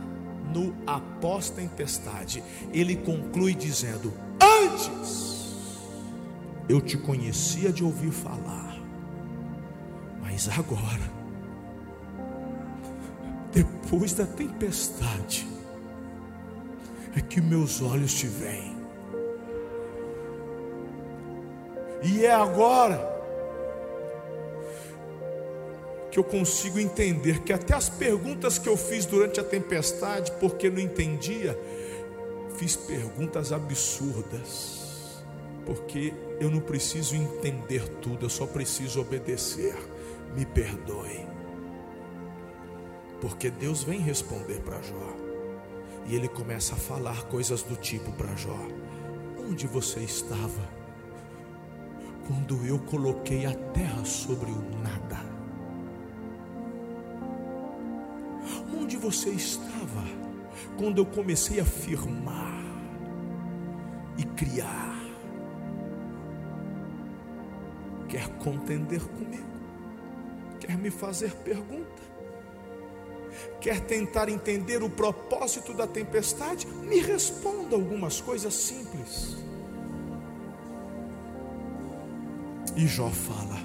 no após tempestade. Ele conclui dizendo: Antes eu te conhecia de ouvir falar, mas agora depois da tempestade, é que meus olhos te veem. E é agora que eu consigo entender que até as perguntas que eu fiz durante a tempestade, porque não entendia, fiz perguntas absurdas, porque eu não preciso entender tudo, eu só preciso obedecer. Me perdoe. Porque Deus vem responder para Jó. E ele começa a falar coisas do tipo para Jó: Onde você estava quando eu coloquei a terra sobre o nada? Onde você estava quando eu comecei a firmar e criar? Quer contender comigo? Quer me fazer pergunta? Quer tentar entender o propósito da tempestade, me responda algumas coisas simples. E Jó fala: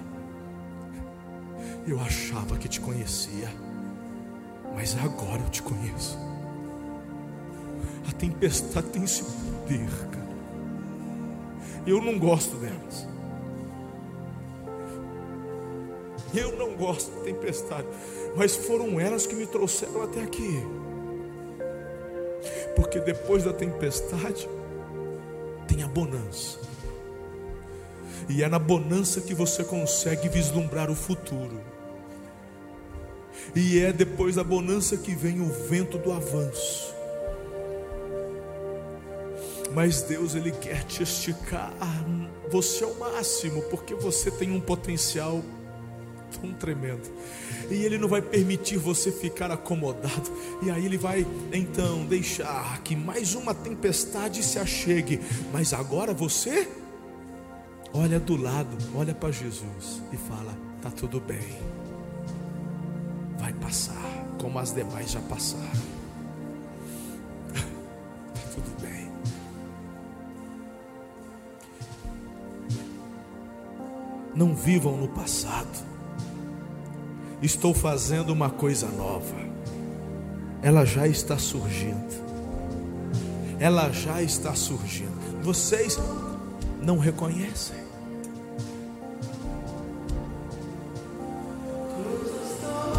Eu achava que te conhecia, mas agora eu te conheço. A tempestade tem esse poder, cara. Eu não gosto delas. Eu não gosto de tempestade, mas foram elas que me trouxeram até aqui. Porque depois da tempestade tem a bonança. E é na bonança que você consegue vislumbrar o futuro. E é depois da bonança que vem o vento do avanço. Mas Deus ele quer te esticar você ao máximo, porque você tem um potencial tão tremendo. E Ele não vai permitir você ficar acomodado. E aí Ele vai então deixar que mais uma tempestade se achegue. Mas agora você olha do lado, olha para Jesus e fala: tá tudo bem, vai passar, como as demais já passaram. Tá. Não vivam no passado estou fazendo uma coisa nova. Ela já está surgindo. Ela já está surgindo. Vocês não reconhecem.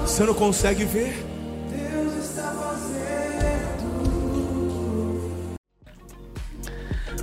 Você não consegue ver?